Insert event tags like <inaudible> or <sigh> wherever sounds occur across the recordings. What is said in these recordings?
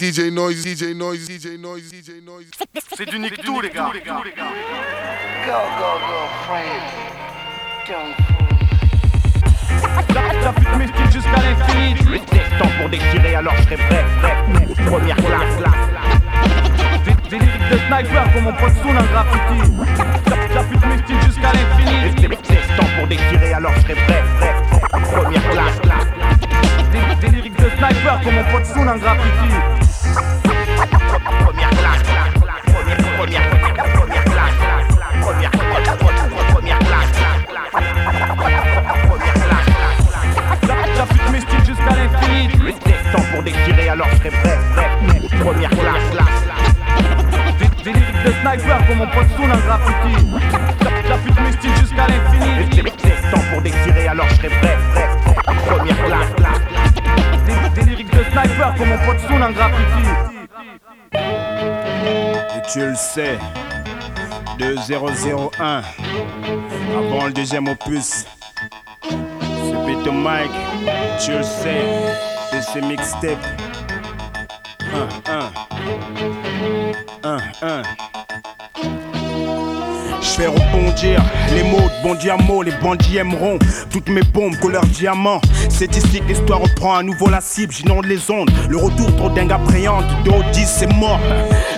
DJ Noise, DJ Noise, DJ Noise, DJ Noise. C'est du nick tout, les gars. Go, go, go, friend. Don't J'appuie mes styles jusqu'à l'infini. Le temps pour déchirer, alors je serai prêt, prêt. Première classe, là. Des, des lyrics de sniper comme mon pote Soul en graffiti. J'appuie mes styles jusqu'à l'infini. Le temps pour déchirer, alors je serai prêt, prêt. Première classe, là. Des, des lyrics de sniper comme mon pote Soul en graffiti. Première classe. Première, première, première, classe. Première, première, classe. Première classe, mes styles jusqu'à l'infini. Temps pour déchirer, alors je serai prêt, prêt. Première classe, là. Des, de sniper comme mon pote Soul en graffiti. Mes styles jusqu'à l'infini. Temps pour déchirer, alors je serai prêt, prêt. Première classe, là. Lyrics de sniper comme mon pote. Et tu le sais, 2001, avant le deuxième opus. C'est Peter Mike, tu le sais, et c'est mixtape. 1, 1, 1, 1. Je fais rebondir les mots de bon diamant, les bandits aimeront toutes mes bombes couleur diamant. C'est ici que l'histoire reprend à nouveau la cible, j'inonde les ondes. Le retour trop dingue appréhende, de 10 c'est mort.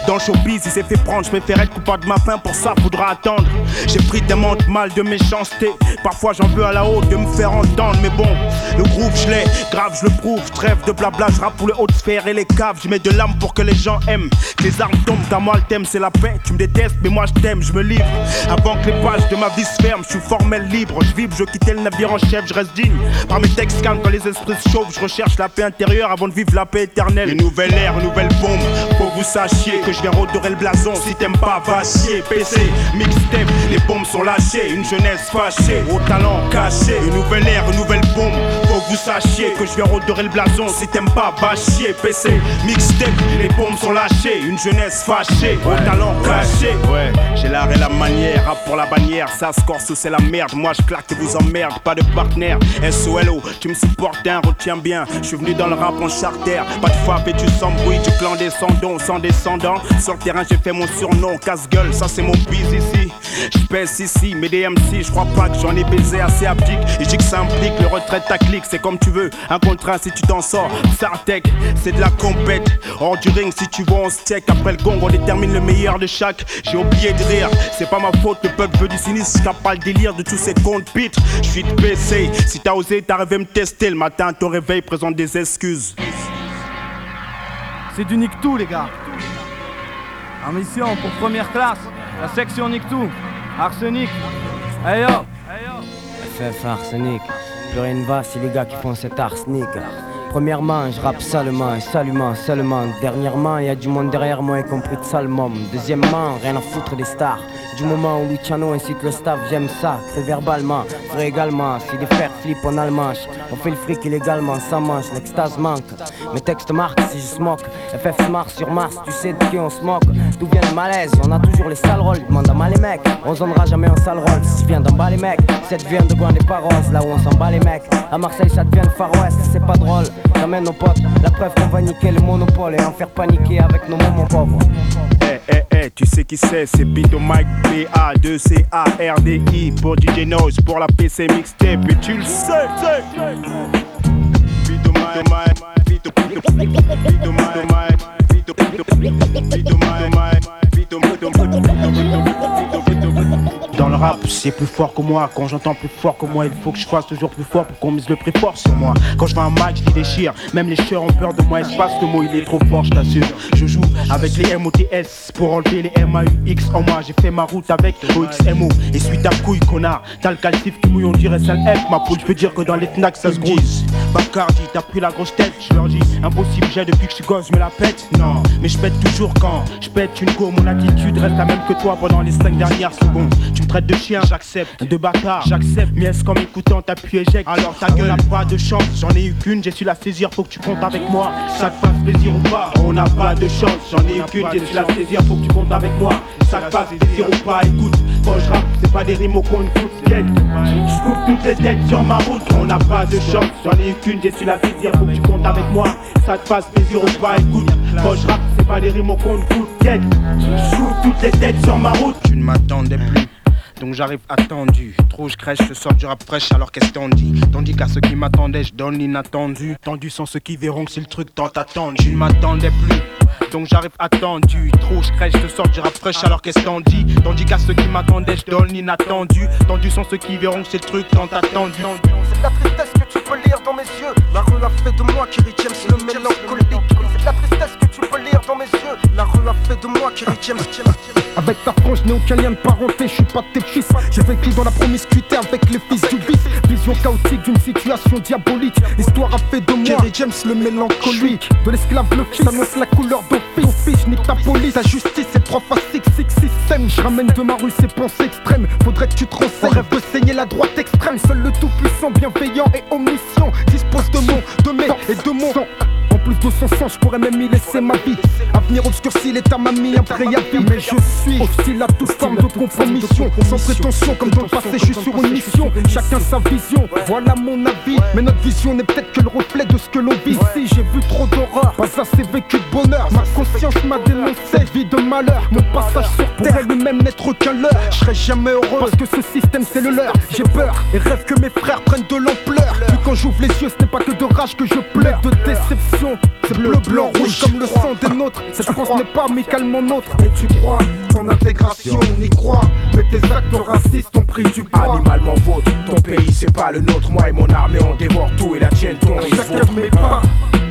Dans le showbiz, il s'est fait prendre, je préfère être coupable de ma faim, pour ça faudra attendre. J'ai pris tellement de mal de méchanceté, parfois j'en veux à la haute de me faire entendre, mais bon, le groupe je l'ai, grave je le prouve, trêve de blabla, je rappe pour les hautes sphères et les caves, je mets de l'âme pour que les gens aiment. Que les armes tombent, à moi le thème c'est la paix, tu me détestes, mais moi je t'aime, je me livre. Avant que les pages de ma vie se ferment, je suis formel libre, je vibre, je quittais le navire en chef, je reste digne. Par mes textes calmes quand les esprits se chauffent, je recherche la paix intérieure avant de vivre la paix éternelle. Une nouvelle ère, une nouvelle bombe, faut que vous sachiez que je viens redorer le blason. Si t'aimes pas, va chier, PC, mixtape, les bombes sont lâchées, une jeunesse fâchée, au talent caché. Une nouvelle ère, une nouvelle bombe, faut que vous sachiez que je viens redorer le blason. Si t'aimes pas, va chier, PC, mixtape, les bombes sont lâchées, une jeunesse fâchée, au talent caché. Ouais, j'ai l'art et la manière, rap pour la bannière, ça se corse, c'est la merde. Moi je claque et vous emmerde, pas de partenaire. SOLO, tu me supportes, hein, retiens bien. Je suis venu dans le rap en charter, pas de frappe et tu sens bruit du clan descendant, sans descendant. Sur le terrain, j'ai fait mon surnom, casse-gueule, ça c'est mon biz ici. Je pèse ici, mais des MC, je crois pas que j'en ai baisé assez applique. Et j'ai que ça implique le retrait de ta clique, c'est comme tu veux. Un contrat si tu t'en sors, Sartec, c'est de la compète. Hors du ring, si tu vois on steak, après le gong, on détermine le meilleur de chaque. J'ai oublié de rire, c'est pas ma faute, le peuple veut du sinistre, je pas le délire de tous ces comptes pitres. Je suis de PC, si t'as osé, t'as rêvé me tester. Le matin, ton réveil présente des excuses. C'est du nick tout, les gars. En mission pour première classe, la section nick tout. Arsenic. Hey yo. FF Arsenic. Plus rien ne va, c'est les gars qui font cet arsenic. Premièrement, je rappe salement salument seulement. Dernièrement, y a du monde derrière moi, y compris de Salmon. Deuxièmement, rien à foutre des stars. Du moment où Luciano incite le staff, j'aime ça, très verbalement, vrai également. Si les fers flippent en almanche, on fait le fric illégalement, ça mange, l'extase manque. Mes textes marquent si je smoke. FF Mars sur Mars, tu sais de qui on se moque. D'où vient le malaise? On a toujours les sales rôles, demande à mal les mecs. On zonnera jamais en sale rôle, si je viens d'en bas les mecs. Cette vient de Gouin des Paroisses, là où on s'en bat les mecs. À Marseille, ça devient le Far West, c'est pas drôle. La preuve qu'on va niquer le monopole et en faire paniquer avec nos moments pauvres. Eh, eh, eh, tu sais qui c'est, c'est Bito Mike B-A-2-C-A-R-D-I pour DJ Noise, pour la PC mixtape, et tu le sais. Bito Mike, Bito Mike, Bito Mike, Bito Mike, Bito Bito Bito dans le rap, c'est plus fort que moi. Quand j'entends plus fort que moi, il faut que je fasse toujours plus fort pour qu'on mise le prix fort sur moi. Quand je fais un match, je déchire. Même les cheurs ont peur de moi. Espace, le mot il est trop fort, je t'assure. Je joue avec les MOTS pour enlever les MAUX en moi. J'ai fait ma route avec OXMO. Et suite à couille, connard. T'as le calcif qui mouille, on dirait sale F. Ma poule, je peux dire que dans les Fnac, ça se grise. Bacardi, t'as pris la grosse tête, je leur dis. Impossible, j'ai depuis que je suis gosse, je me la pète. Non, mais je pète toujours quand je pète une go. Mon attitude reste la même que toi pendant les 5 dernières secondes. Tu me traites de chien, j'accepte. De bâtard, j'accepte. Mais est-ce qu'en m'écoutant, t'appuies éjecte Alors ta gueule n'a pas de chance. J'en ai eu qu'une, j'ai su la saisir, faut que tu comptes avec moi. Ça te fasse plaisir ou pas On n'a pas de chance. J'en ai eu qu'une, j'ai su la saisir, faut que tu comptes avec moi. Ça te fasse plaisir ou pas Écoute, quand je rappe, c'est pas des rimes au compte. Je coupe toutes les têtes sur ma route. On n'a pas de chance. J'en ai eu qu'une, j'ai su la saisir, faut que tu comptes avec moi. Ça te fasse plaisir ou pas Écoute, Quand je rappe, c'est pas des rimes au compte. Je joue toutes les têtes sur ma route. Tu ne m'attendais plus. Donc j'arrive attendu, trop je crèche, je sors du rap fraîche alors qu'est-ce qu'on dit? Tandis qu'à ceux qui m'attendaient, je donne l'inattendu. Tendu sont ceux qui verront que c'est le truc tant attendu. Je ne m'attendais plus. Donc j'arrive attendu, trop je crèche, je sors du rap fraîche alors qu'est-ce qu'on dit? Tandis qu'à ceux qui m'attendaient, je donne l'inattendu. Tendus sont ceux qui verront que c'est le truc tant attendu. C'est la tristesse que tu peux lire dans mes yeux. La rue a fait de moi Kerry James le mélancolique C'est la tristesse tu peux lire dans mes yeux La rue a fait de moi Kerry James avec ta frange, je n'ai aucun lien de parenté, je suis pas tes fils. J'ai vécu dans la promiscuité avec les fils du vice. Vision chaotique d'une situation diabolique. L'histoire a fait de moi Kerry James le mélancolique. De l'esclave le fils, annonce la couleur d'office. Nique ta police, ta justice, c'est 3 fois 6, 6 système. Je ramène de ma rue ces pensées extrêmes. Faudrait que tu te renseignes. Rêve de saigner la droite extrême. Seul le tout-puissant, bienveillant et omniscient dispose de mon, de mes et de mon sang. En plus de son sang, je pourrais même y laisser ma vie. Avenir obscurci, l'état m'a mis un préavis. Mais je suis hostile à toute forme de compromission. Sans prétention, comme dans le passé, je suis sur une mission. Chacun sa vision, voilà mon avis. Mais notre vision n'est peut-être que le reflet de ce que l'on vit. Ici, j'ai vu trop d'horreur, pas assez vécu de bonheur. Ma conscience m'a dénoncé, vie de malheur. Mon passage sur terre lui-même n'être qu'un leurre. Je serai jamais heureux parce que ce système c'est le leur. J'ai peur et rêve que mes frères prennent de l'ampleur. Quand j'ouvre les yeux, ce n'est pas que de rage que je pleure, de déception. C'est bleu, blanc, rouge comme le sang des nôtres. Cette France n'est pas amicalement nôtre. Et tu crois ton intégration, on y croit. Mais tes actes racistes ont pris du poids. Animalement vôtre, ton pays c'est pas le nôtre. Moi et mon armée on dévore tout et la tienne ton Chacun mes pas.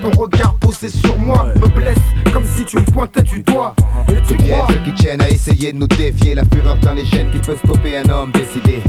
Ton regard posé sur moi me blesse comme si tu me pointais du doigt. Et tu crois Ceux qui tiennent à essayer de nous défier La fureur dans les gènes qui peut stopper un homme décidé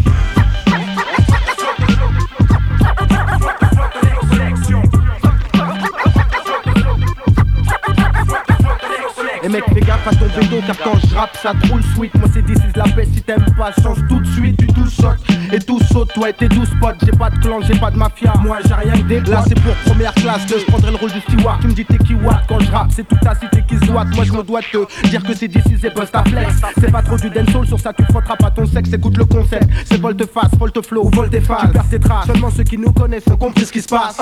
Et tout saute toi et tes 12 potes. J'ai pas de clan j'ai pas de mafia. Moi j'ai rien que des Là c'est pour première classe que je prendrai le rôle du steward. Tu me dis t'es qui what? Quand je rappe c'est toute ta cité qui se doit Moi je me dois te dire que c'est d'ici c'est à flex. C'est pas trop du dancehall sur ça tu te frotteras pas ton sexe. Écoute le concept. C'est volte-face volte-flow ou volte-face Tu perds tes traces. Seulement ceux qui nous connaissent ont compris ce qui se passe.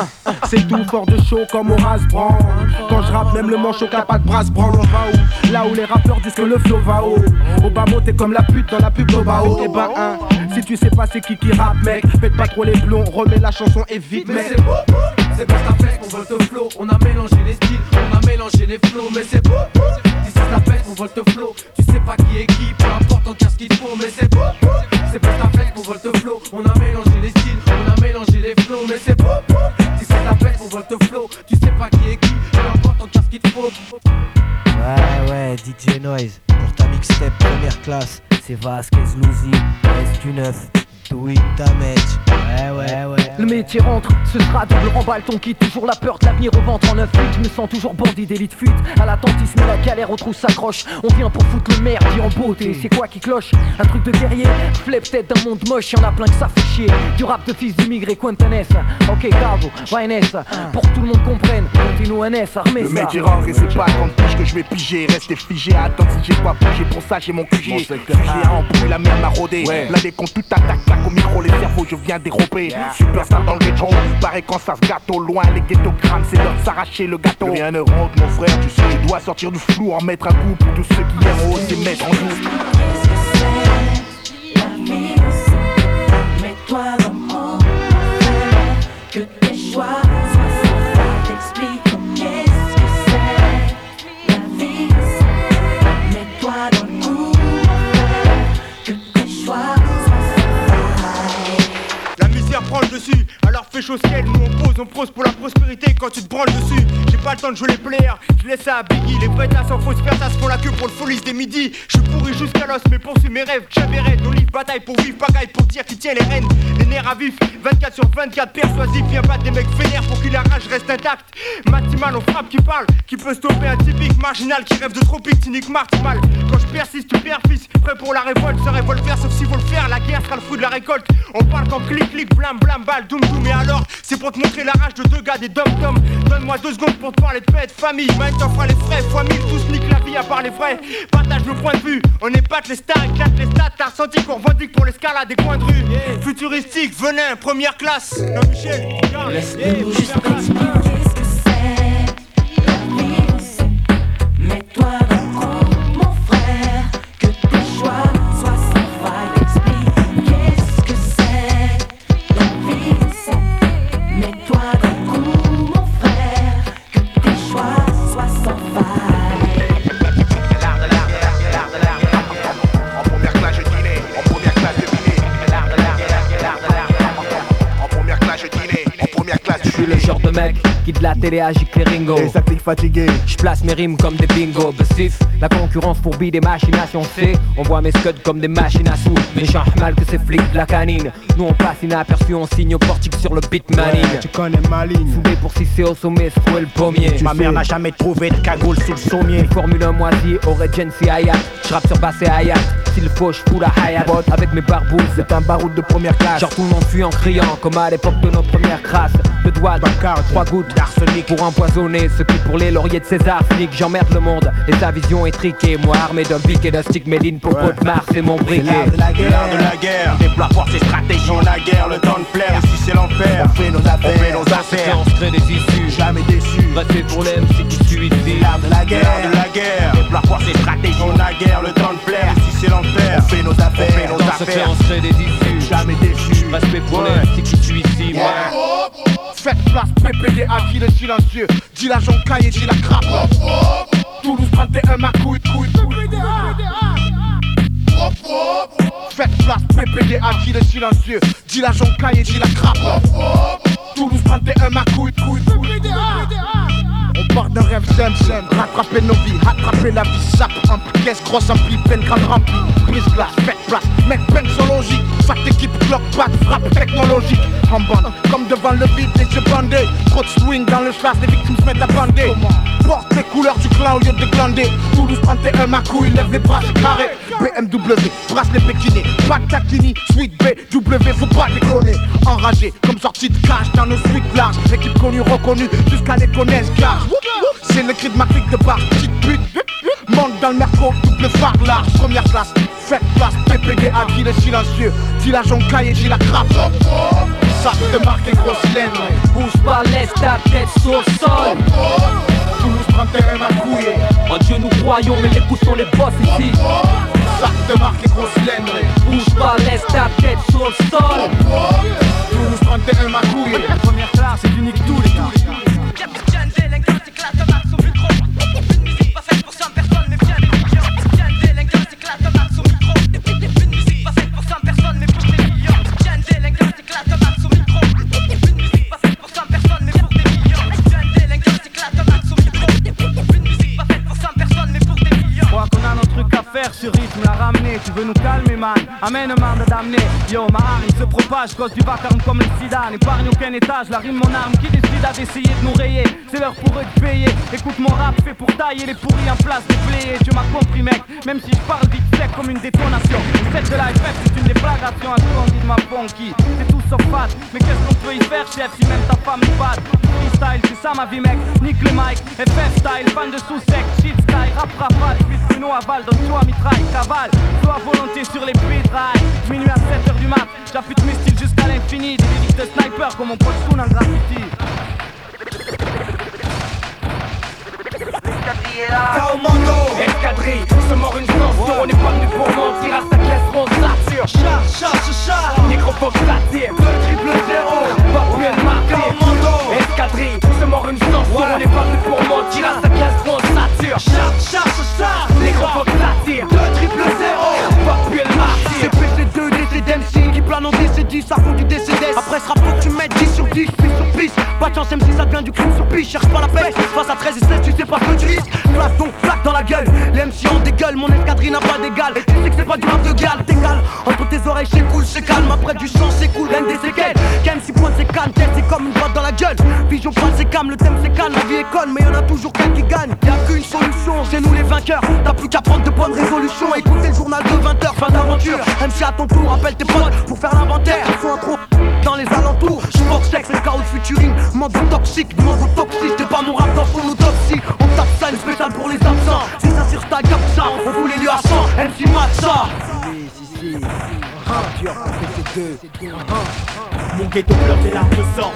C'est tout fort de chaud comme Horace Brand Quand je rappe même le manchot qui a pas de brasse branle. On va où? Là où les rappeurs disent que le flow va haut. Au bas mot t'es comme la pute dans la pub d'Obao. Et ben hein, si tu sais pas c'est c'est qui qui mec? Faites pas trop les plombs, remets la chanson et vite, mec. c'est beau, c'est pas ta fête, on vole te flow. On a mélangé les styles, on a mélangé les flots, mais c'est beau. Si c'est ta fête, on vole te flow. Tu sais pas qui est qui, peu importe, on casse ce qu'il faut, mais c'est beau. C'est pas ta fête, on vole te flow. On a mélangé les styles, on a mélangé les flots, mais c'est beau. Si c'est ta fête, on vole te flow. Tu sais pas qui est qui, peu importe, on casse ce qu'il faut. Ouais, ouais, DJ Noise, pour ta mixtape première classe, c'est Vasquez Louzy, S du 9. Ouais, ouais, ouais. Le métier rentre, ce sera double remballe ton kit. Toujours la peur de l'avenir au ventre en 9 8 Je me sens toujours bandit d'élite fuite. À l'attentisme et la galère, au trou s'accroche. On vient pour foutre le merde, dit en beauté. C'est quoi qui cloche? Un truc de guerrier? Flip peut-être d'un monde moche, y'en a plein que ça fait chier. Du rap de fils d'immigrés, Quintanes. Ok, Carbo, Vaines. Ah. Pour que tout le monde comprenne, continue NS, armé Le ça. métier rentre et c'est pas quand piges que je vais piger. Rester figé, attends si j'ai pas bougé. Pour ça, j'ai mon QG. Mon Fugé à embrouiller, la merde m'a rodé. Là, tout attaque, au micro Les cerveaux je viens dérober. Superstar dans le ghetto Pareil quand ça se gâte au loin. Les ghetto-grammes c'est l'heure de s'arracher le gâteau. Rien ne rentre mon frère Tu sais je dois sortir du flou En mettre un coup pour tous ceux qui aiment oser mettre en joue Mets-toi dans mon que tes choix dessus, fais chose qu'elle, nous on pose, on pose pour la prospérité quand tu te branles dessus. J'ai pas le temps de jouer les players, je laisse ça à Biggie. Les vrais tas sans fausse se font la queue pour le folies des midis. Je suis pourri jusqu'à l'os, mais poursuis mes rêves. On livre bataille pour vivre, pagaille pour dire qui tient les rênes. Les nerfs à vif, 24 sur 24 persuasif, viens pas des mecs vénères pour que la rage reste intacte. Maximal, on frappe qui parle, qui peut stopper un typique marginal qui rêve de tropique, cynique, martimal. Quand je persiste, tu perds fils, prêt pour la révolte, ce révolte faire sauf si faut le faire, la guerre sera le fruit de la récolte. On parle quand clic, clic, blam, blam, balle, doum, doum, et alors, c'est pour te montrer la rage de deux gars, des dom Donne-moi deux secondes pour te parler de paix, de famille. Maintenant, t'offres les frais, fois mille, tous niquent la vie à part les frais. Partage le point de vue, on épate les stars, éclate les stats. T'as ressenti qu'on revendique pour l'escalade des coins de rue. Futuristique, venin, première classe. Non, Michel, Laisse-nous juste expliquer ce que c'est la vie. En Je suis le genre de la télé agite les ringos. Et ça clique fatigué. Je place mes rimes comme des bingos. Bassif, la concurrence fourbit des machinations. C, on voit mes scuds comme des machines à sous. Méchant mal que ces flics de la canine. Nous on passe inaperçu, on signe au portique sur le beat manine. Tu connais ma ligne. Soudé pour c'est au sommet, secouer le pommier? Ma mère n'a jamais trouvé de cagoule sous le sommier. Formule 1 moisi, Regency Hayat. J'rappe sur basse et Hayat. S'il faut, j'fous la Hayat. Avec mes barbouzes, C'est un baroud de première classe. Genre tout le monde fuit en criant comme à l'époque de nos premières crasses De doigts, trois gouttes d'arsenic. Pour empoisonner ceux qui pour les lauriers de César Flic, j'emmerde le monde et sa vision est triquée Moi armé d'un pic et d'un stick Méline pour Ouais. Mars c'est mon C'est briquet l'art de la guerre. L'art de la guerre. Déploie force et stratégie. On la guerre, le temps de plaire. Ici c'est l'enfer. On fait nos affaires. On fait nos affaires. on se crée des issues Jamais déçu. Restez pour les MC qui suivent ici L'art de la guerre. L'art de la guerre. Déploie force et stratégie. On la guerre, le temps de plaire. Ici c'est l'enfer. On fait nos affaires. On fait nos ce affaires. on se crée des issues Jamais déçu. Respect pour les MC qui suivent ici Faites place, à qui le silencieux. Dis la joncaille et dis la crappe. Toulouse 31, ma couille, couille, couille. Faites place, PPD à qui le silencieux. Dis la joncaille et dis la crappe. Toulouse 31, ma couille, couille, couille. On part d'un rêve zen zen Rattraper nos vies, rattraper la vie. Sape, un caisse grosse, ampli, peine grande remplie. Brise glace, faites place, mec, logique Fat équipe, clock, back, frappe technologique. En bande, comme devant le vide, les yeux bandés. Trop de swing dans le chasse, les victimes se mettent à bander. Porte les couleurs du clan au lieu de glander. Toulouse 31, ma couille, lève les bras, carré. BMW, brasse les pékinés. Pas taquini, suite B, W, faut pas déconner. Enragé, comme sortie de cash dans nos suites larges. Équipe connue, reconnue, jusqu'à les gage C'est le cri de ma clique de barre, petite pute. Monte dans le merco, double phare large Première classe, faites place, PPD à qui le silencieux. Dis la joncaille et dis la crappe Ça te marque les grosses laines Bouge pas, laisse ta tête sur le sol. Toulouse 31 ma couille En Dieu nous croyons mais les coups sont les boss ici. Ça te marque les grosses laines Bouge pas, laisse ta tête sur le sol. Toulouse 31 ma couille Première classe, c'est unique tout les rythme, la. Tu veux nous calmer, man Amène man d'amener. Yo, ma hargne se propage, cause du vacarme comme le sida. N'épargne aucun étage, la rime mon arme qui décide à d'essayer de nous rayer. C'est l'heure pour eux de payer. Écoute mon rap fait pour tailler les pourris en place pléer. Tu m'as compris, mec, même si je parle vite sec comme une détonation. Cette de la FF, c'est une déflagration. À tout on dit de ma funky. C'est tout sauf fat. Mais qu'est-ce qu'on peut y faire, chef, si même ta femme nous bat Freestyle, c'est ça ma vie, mec. Nique le mic, FF style, fan de sous-sec, shit sky, rap rafale, puis Bruno aval, donne-toi mitraille, cavale, soit volonté sur les pétrailles. Minuit à 7h du mat, j'affûte mes styles jusqu'à l'infini, des lyrics de sniper comme mon pote Soon en graffiti. Escadrille, mord une ça devient du crime sur Cherche pas la paix. Face à 13 et 16 tu sais pas ce que tu risques. Place donc plaque dans la gueule. Les MC en dégueule mon escadrille n'a pas d'égal. Tu sais que c'est pas du rap de gal T'égales. Entre tes oreilles c'est cool c'est calme. Après du sang c'est cool gagne des séquelles. Qu'aime si pointe ses cannes tête c'est comme une boîte dans la gueule. Vision pas c'est calme le thème c'est calme La vie est conne. Mais y'en a toujours qu'un qui gagne. Y'a qu'une solution c'est nous les vainqueurs. T'as plus qu'à prendre de bonnes résolutions. Écoutez le journal de 20h fin d'aventure. MC à ton tour appelle tes potes pour faire l'inventaire. Ils sont trop chaos futuring Membre toxique, membre toxique T'es pas mon rap dans son autopsie On tape ça une spéciale pour les absents. Si ça sur ta cap ça On les lieux à 100 MC Matza Mon ghetto pleure des larmes de sang.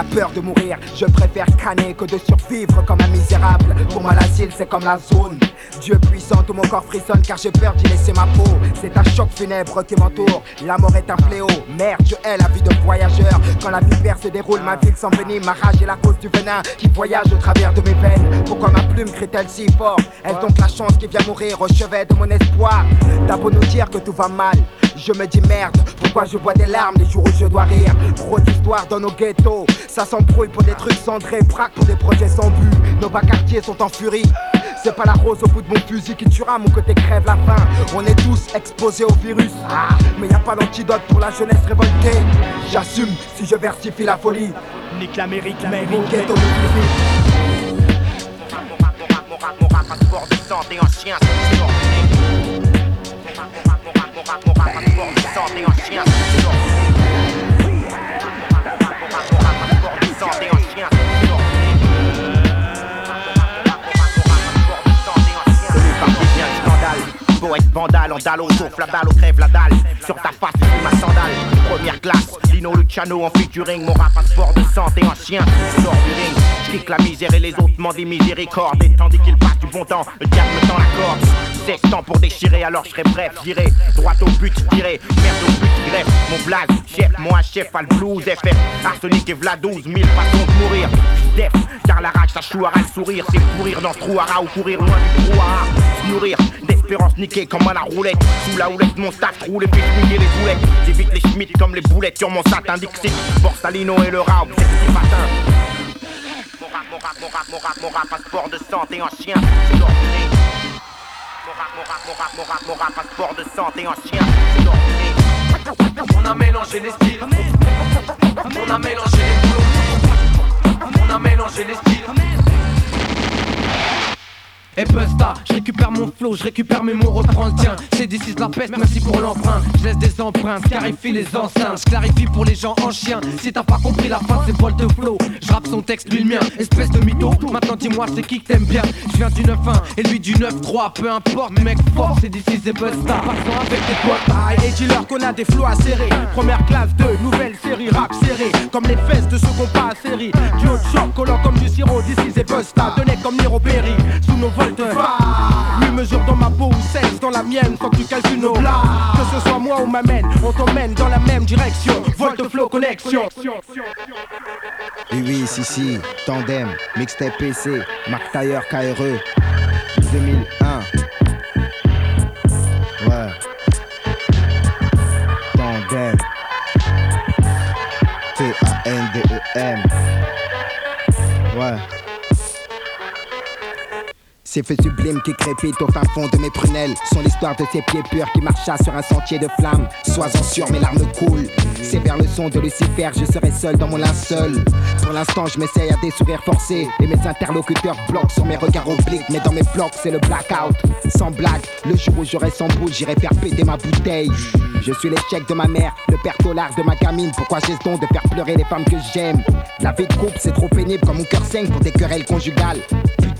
La peur de mourir. Je préfère canner que de survivre comme un misérable. Pour moi, l'asile, c'est comme la zone. Dieu puissant, tout mon corps frissonne car j'ai peur d'y laisser ma peau. C'est un choc funèbre qui m'entoure. La mort est un fléau. Merde, je hais la vie de voyageur. Quand la vipère se déroule, ma ville s'envenime. Ma rage est la cause du venin qui voyage au travers de mes veines. Pourquoi ma plume crie-t-elle si fort? Est-ce donc la chance qui vient mourir au chevet de mon espoir? T'as nous dire que tout va mal. Je me dis merde, pourquoi je vois des larmes les jours où je dois rire Trop d'histoires dans nos ghettos, ça s'embrouille pour des trucs cendrés, braque pour des projets sans but. Nos bas quartiers sont en furie. C'est pas la rose au bout de mon fusil qui tuera mon côté crève la faim. On est tous exposés au virus. Ah, mais y a pas d'antidote pour la jeunesse révoltée. J'assume si je versifie la folie. Nique l'Amérique, mais Mon ghetto me Mon rap, mon rap, santé en chien, c'est ordonné. Mon santé scandale. Poète vandale, en dalle au souffle, la balle au crève, la dalle. Sur ta face, c'est ma sandale. Première classe, Lino Luciano en featuring. Mon rap, passeport de santé en chien, sort du ring. J'kick la misère et les autres m'en des. Et tandis qu'il passe du bon temps, le diable me tend la corde. 16 temps pour déchirer, alors je serai bref, j'irai droit au but, tiré, merde au but, greffe. Mon blague, chef, moi chef, le blues, FF. Arsenic et Vla 12 000 façons de mourir. Def, car la rage, ça chouara le sourire. C'est pourrir dans le trouara ou courir loin du brouhaha. Se Nourrir d'espérance niquée comme à la roulette. Sous la houlette, mon staff roule et fouiller les boulettes. J'évite les schmitts comme les boulettes sur mon satin Dixit. Borsalino et le rat, objectif atteint. Mon rap, mon rap, mon rap, mon rap, mon rap, passeport de santé en chien, mon rap, passeport de santé en chien. On a mélangé les styles. On a mélangé les. On a mélangé les styles. Et Busta, je récupère mon flow, je récupère mes mots, reprends le tien. C'est d'ici la peste, merci pour l'emprunt. Je laisse des empreintes, clarifie les enceintes. Je clarifie pour les gens en chien. Si t'as pas compris la fin, c'est vol de flow. Je rappe son texte, lui le mien, espèce de mytho. Maintenant dis-moi, c'est qui que t'aimes bien? Je viens du 9-1 et lui du 9-3. Peu importe, mec fort, c'est d'ici, c'est Busta. Partons avec tes potes. Et dis-leur qu'on a des flots à serrer. Première classe de nouvelle série rap serré. Comme les fesses de ceux qu'on pas à série. Du haut de collant comme du sirop. D'ici c'est Busta. Donné comme Niro Berry. Sous nos vols. Lui mesure dans ma peau ou 16 dans la mienne. Que tu calcules nos plats. Que ce soit moi ou ma mène, on t'emmène dans la même direction. Volte flow connexion. Oui, oui, si, si, Tandem, Mixtape PC, Mark Tailleur KRE, 2001. Ouais. Ces feux sublimes qui crépitent au fin fond de mes prunelles sont l'histoire de ces pieds purs qui marcha sur un sentier de flammes. Sois-en sûr, mes larmes coulent. C'est vers le son de Lucifer, je serai seul dans mon linceul. Pour l'instant, je m'essaye à des sourires forcés et mes interlocuteurs bloquent sur mes regards obliques. Mais dans mes blocs, c'est le blackout. Sans blague, le jour où j'aurai sans boule, j'irai faire péter ma bouteille. Je suis l'échec de ma mère, le père dollar de ma gamine. Pourquoi j'ai ce don de faire pleurer les femmes que j'aime? La vie de couple, c'est trop pénible quand mon cœur saigne pour des querelles conjugales.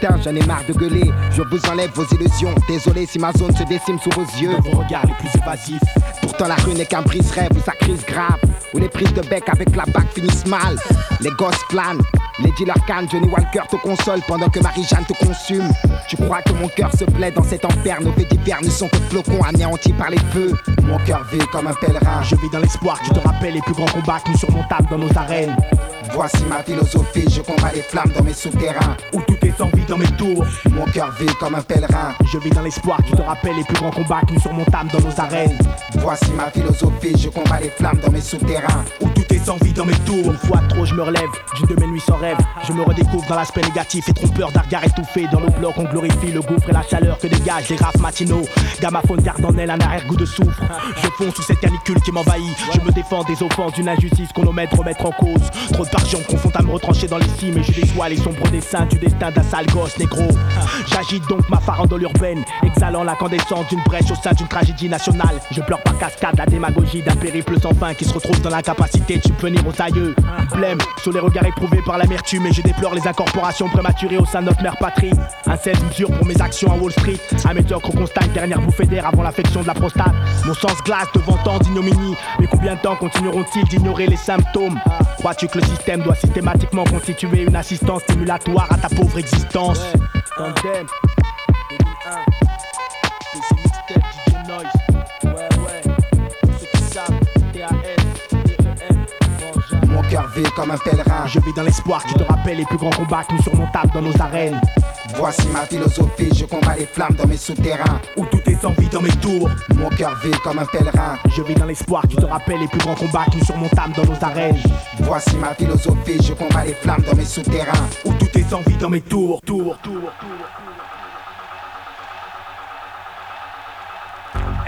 J'en ai marre de gueuler. Je vous enlève vos illusions. Désolé si ma zone se décime sous vos yeux. Vos regards les plus évasifs. Pourtant, la rue n'est qu'un brise-rêve où ça crise grave. Où les prises de bec avec la bague finissent mal. Les gosses planent. Les dealers canne, Johnny Walker te console pendant que Marie-Jeanne te consume. Tu crois que mon cœur se plaît dans cet enfer Nos faits divers ne sont que flocons anéantis par les feux. Mon cœur vit comme un pèlerin. Je vis dans l'espoir, tu te rappelles les plus grands combats que nous surmontables dans nos arènes. Voici ma philosophie, je combats les flammes dans mes souterrains. Sans vie dans mes tours. Mon cœur vit comme un pèlerin. Je vis dans l'espoir, tu te rappelles les plus grands combats que nous surmontables dans nos arènes. Voici ma philosophie, je combats les flammes dans mes souterrains. Où tout est sans vie dans mes tours. Une fois trop, je me relève d'une de mes nuits sans rêve. Je me redécouvre dans l'aspect négatif et trompeur d'un regard étouffé. Dans nos blocs, on glorifie le gouffre et la chaleur que dégagent les rafs matinaux. Gamaphone garde en elle un arrière-goût de soufre. Je fonce sous cette canicule qui m'envahit. Je me défends des offenses d'une injustice qu'on omet de remettre en cause. Trop d'argent confond à me retrancher dans les cimes et je déçois les sombres dessins du destin d'un sale gosse négro. J'agite donc ma farandole urbaine, exhalant l'incandescence d'une brèche au sein d'une tragédie nationale. Je pleure par cascade la démagogie d'un périple sans fin qui se retrouve dans l'incapacité de subvenir aux aïeux. Blême sur les regards éprouvés par l'amertume et je déplore les incorporations prématurées au sein de notre mère patrie. Un 16 mesure pour mes actions à Wall Street. Un médiocre constat une dernière bouffée d'air avant l'affection de la prostate. Mon sens glace devant tant d'ignominie. Mais combien de temps continueront-ils d'ignorer les symptômes? Crois-tu que le système doit systématiquement constituer une assistance stimulatoire à ta pauvre existence Mon cœur vit comme un pèlerin. Je vis dans l'espoir que tu te rappelles les plus grands combats que nous surmontables dans nos arènes. Voici ma philosophie, je combats les flammes dans mes souterrains. Où tout est envie dans mes tours. Mon cœur vit comme un pèlerin. Je vis dans l'espoir tu te rappelles les plus grands combats que nous surmontables dans nos arènes. Voici ma philosophie, je combats les flammes dans mes souterrains. Où tout est envie dans mes tours, tours, tours.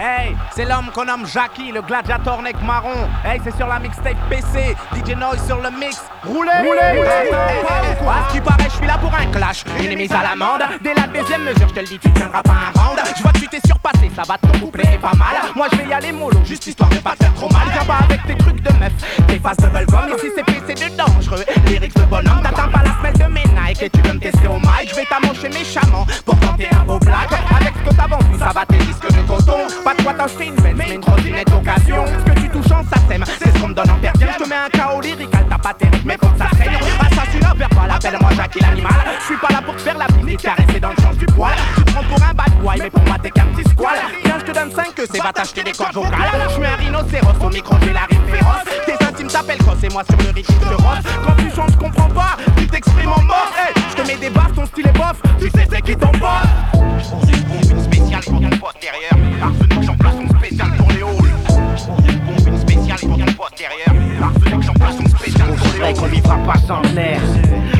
Hey, c'est l'homme qu'on nomme Jackie, le gladiator neck marron. Hey, c'est sur la mixtape PC, DJ Noise sur le mix. Roulez, Roulez, roulez, qui paraît, je suis là pour un clash. Une est mise à l'amende. Dès la deuxième mesure, je te le dis, tu tiendras pas un round. Je vois que tu t'es surpassé, ça va ton couplet est pas mal. Moi, je vais y aller mollo, juste histoire de pas te faire trop mal. Viens pas avec tes trucs de meuf, tes faces de bubblegum. Ici, c'est PC de dangereux. Lyrics de bonhomme, t'attends pas la semelle de mes Nike et tu veux me tester au mic. Je vais t'amancher méchamment pour tenter un beau blague. Avec ce que t'as vendu, ça va tes disques de coton. Pas de quoi t'acheter une belle, mais une trottinette d'occasion. Ce que tu touches en ça t'aime, c'est ce qu'on me donne en perdien. Je te mets un KO lyrical, t'as pas terrible, mais faut que ça saigne. Assassinat verbal, appelle-moi Jackie l'animal. Je suis pas là pour te faire la visite, caresser dans le sens du poil. Tu prends pour un bad boy, mais pour moi t'es qu'un petit squal. Viens, je te donne 5 que c'est va t'acheter des cordes vocales. Je suis un rhinocéros, au micro j'ai la rime féroce. Tes intimes t'appellent quoi, c'est moi sur le rythme je rosse. Quand tu chantes, je comprends pas, tu t'exprimes en mort. Hey, je te mets des baffes, ton style est bof, tu sais c'est qui ton boss. Une spéciale pour ton halls. qu'on vivra pas l'air.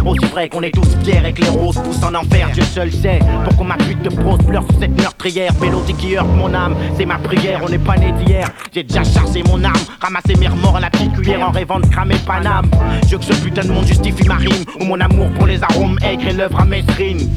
Aussi vrai qu'on est tous fiers et que les roses poussent en enfer. Dieu seul sait pourquoi ma pute de prose pleure sous cette meurtrière. Mélodie qui heurte mon âme, c'est ma prière. On n'est pas né d'hier. J'ai déjà chargé mon arme, ramassé mes remords à la petite cuillère en rêvant de cramer Paname. Je que ce putain de monde justifie ma rime ou mon amour pour les arômes aigres et l'œuvre à mesrine.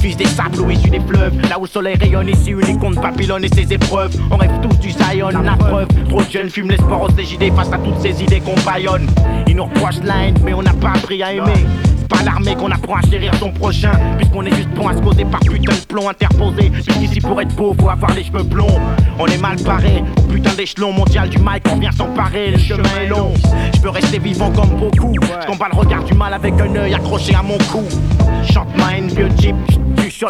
Fils des sables ou issus des fleuves, là où le soleil rayonne, ici contre Babylone et ses épreuves. On rêve tous du Zion, la preuve. Trop de jeunes fument l'espoir aux CJD face à toutes ces idées qu'on baillonne. Ils nous reprochent la haine, mais on n'a pas appris à aimer. Pas l'armée qu'on apprend à chérir son prochain, puisqu'on est juste bon à se causer par putain de plomb interposé. Jusqu'ici pour être beau, faut avoir les cheveux blonds. On est mal paré, au putain d'échelon mondial du mic, on vient s'emparer, le chemin est long. Je peux rester vivant comme beaucoup, je le regard du mal avec un œil accroché à mon cou. Chante ma haine, vieux jeep, shot,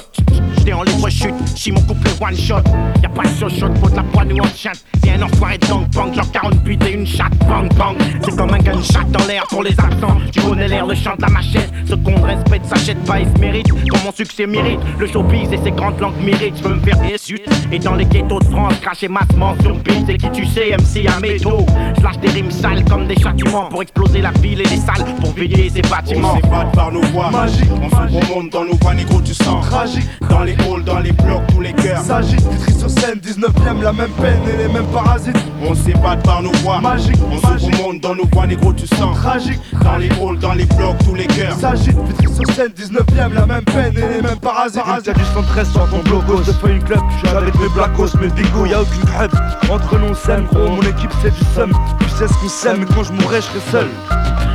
j'étais en libre chute, si mon couple one shot. Y'a pas de shot, faut de la poigne ou en chante. C'est un enfoiré de gang bang, genre 48 et une chatte, bang bang. C'est comme un gunshot dans l'air pour les absents. Tu connais l'air, le chant de la machette. Ce qu'on respecte s'achète pas, il se mérite. Comme mon succès mérite, le showbiz et ses grandes langues méritent. Je veux me faire des suites. Et dans les ghettos de France, cracher massement sur beat. C'est qui tu sais, MC à métaux. Je lâche des rimes sales comme des châtiments pour exploser la ville et les salles, pour veiller ces bâtiments. On s'évade par nos voix magiques. On s'ouvre au monde dans nos voix négro, tu sens tragique. Dans les halls, dans les blocs, tous les cœurs. S'agite, Vitry sur scène, 19ème, la même peine et les mêmes parasites. On s'évade par nos voix magiques. On au monde dans nos voix négro, tu sens tragique. Dans les halls, dans les blocs, tous les cœurs. S'agite, Vitry sur scène, 19ème, la même peine et les mêmes parasites. Y'a du 113 sur ton blogos, je fais une club, je suis avec mes blackos, mes bigots, y'a aucune crêpe. Entre nous, on s'aime, gros, mon équipe c'est du seum. Tu sais ce qu'on s'aime, mais quand je mourrai, je serai seul.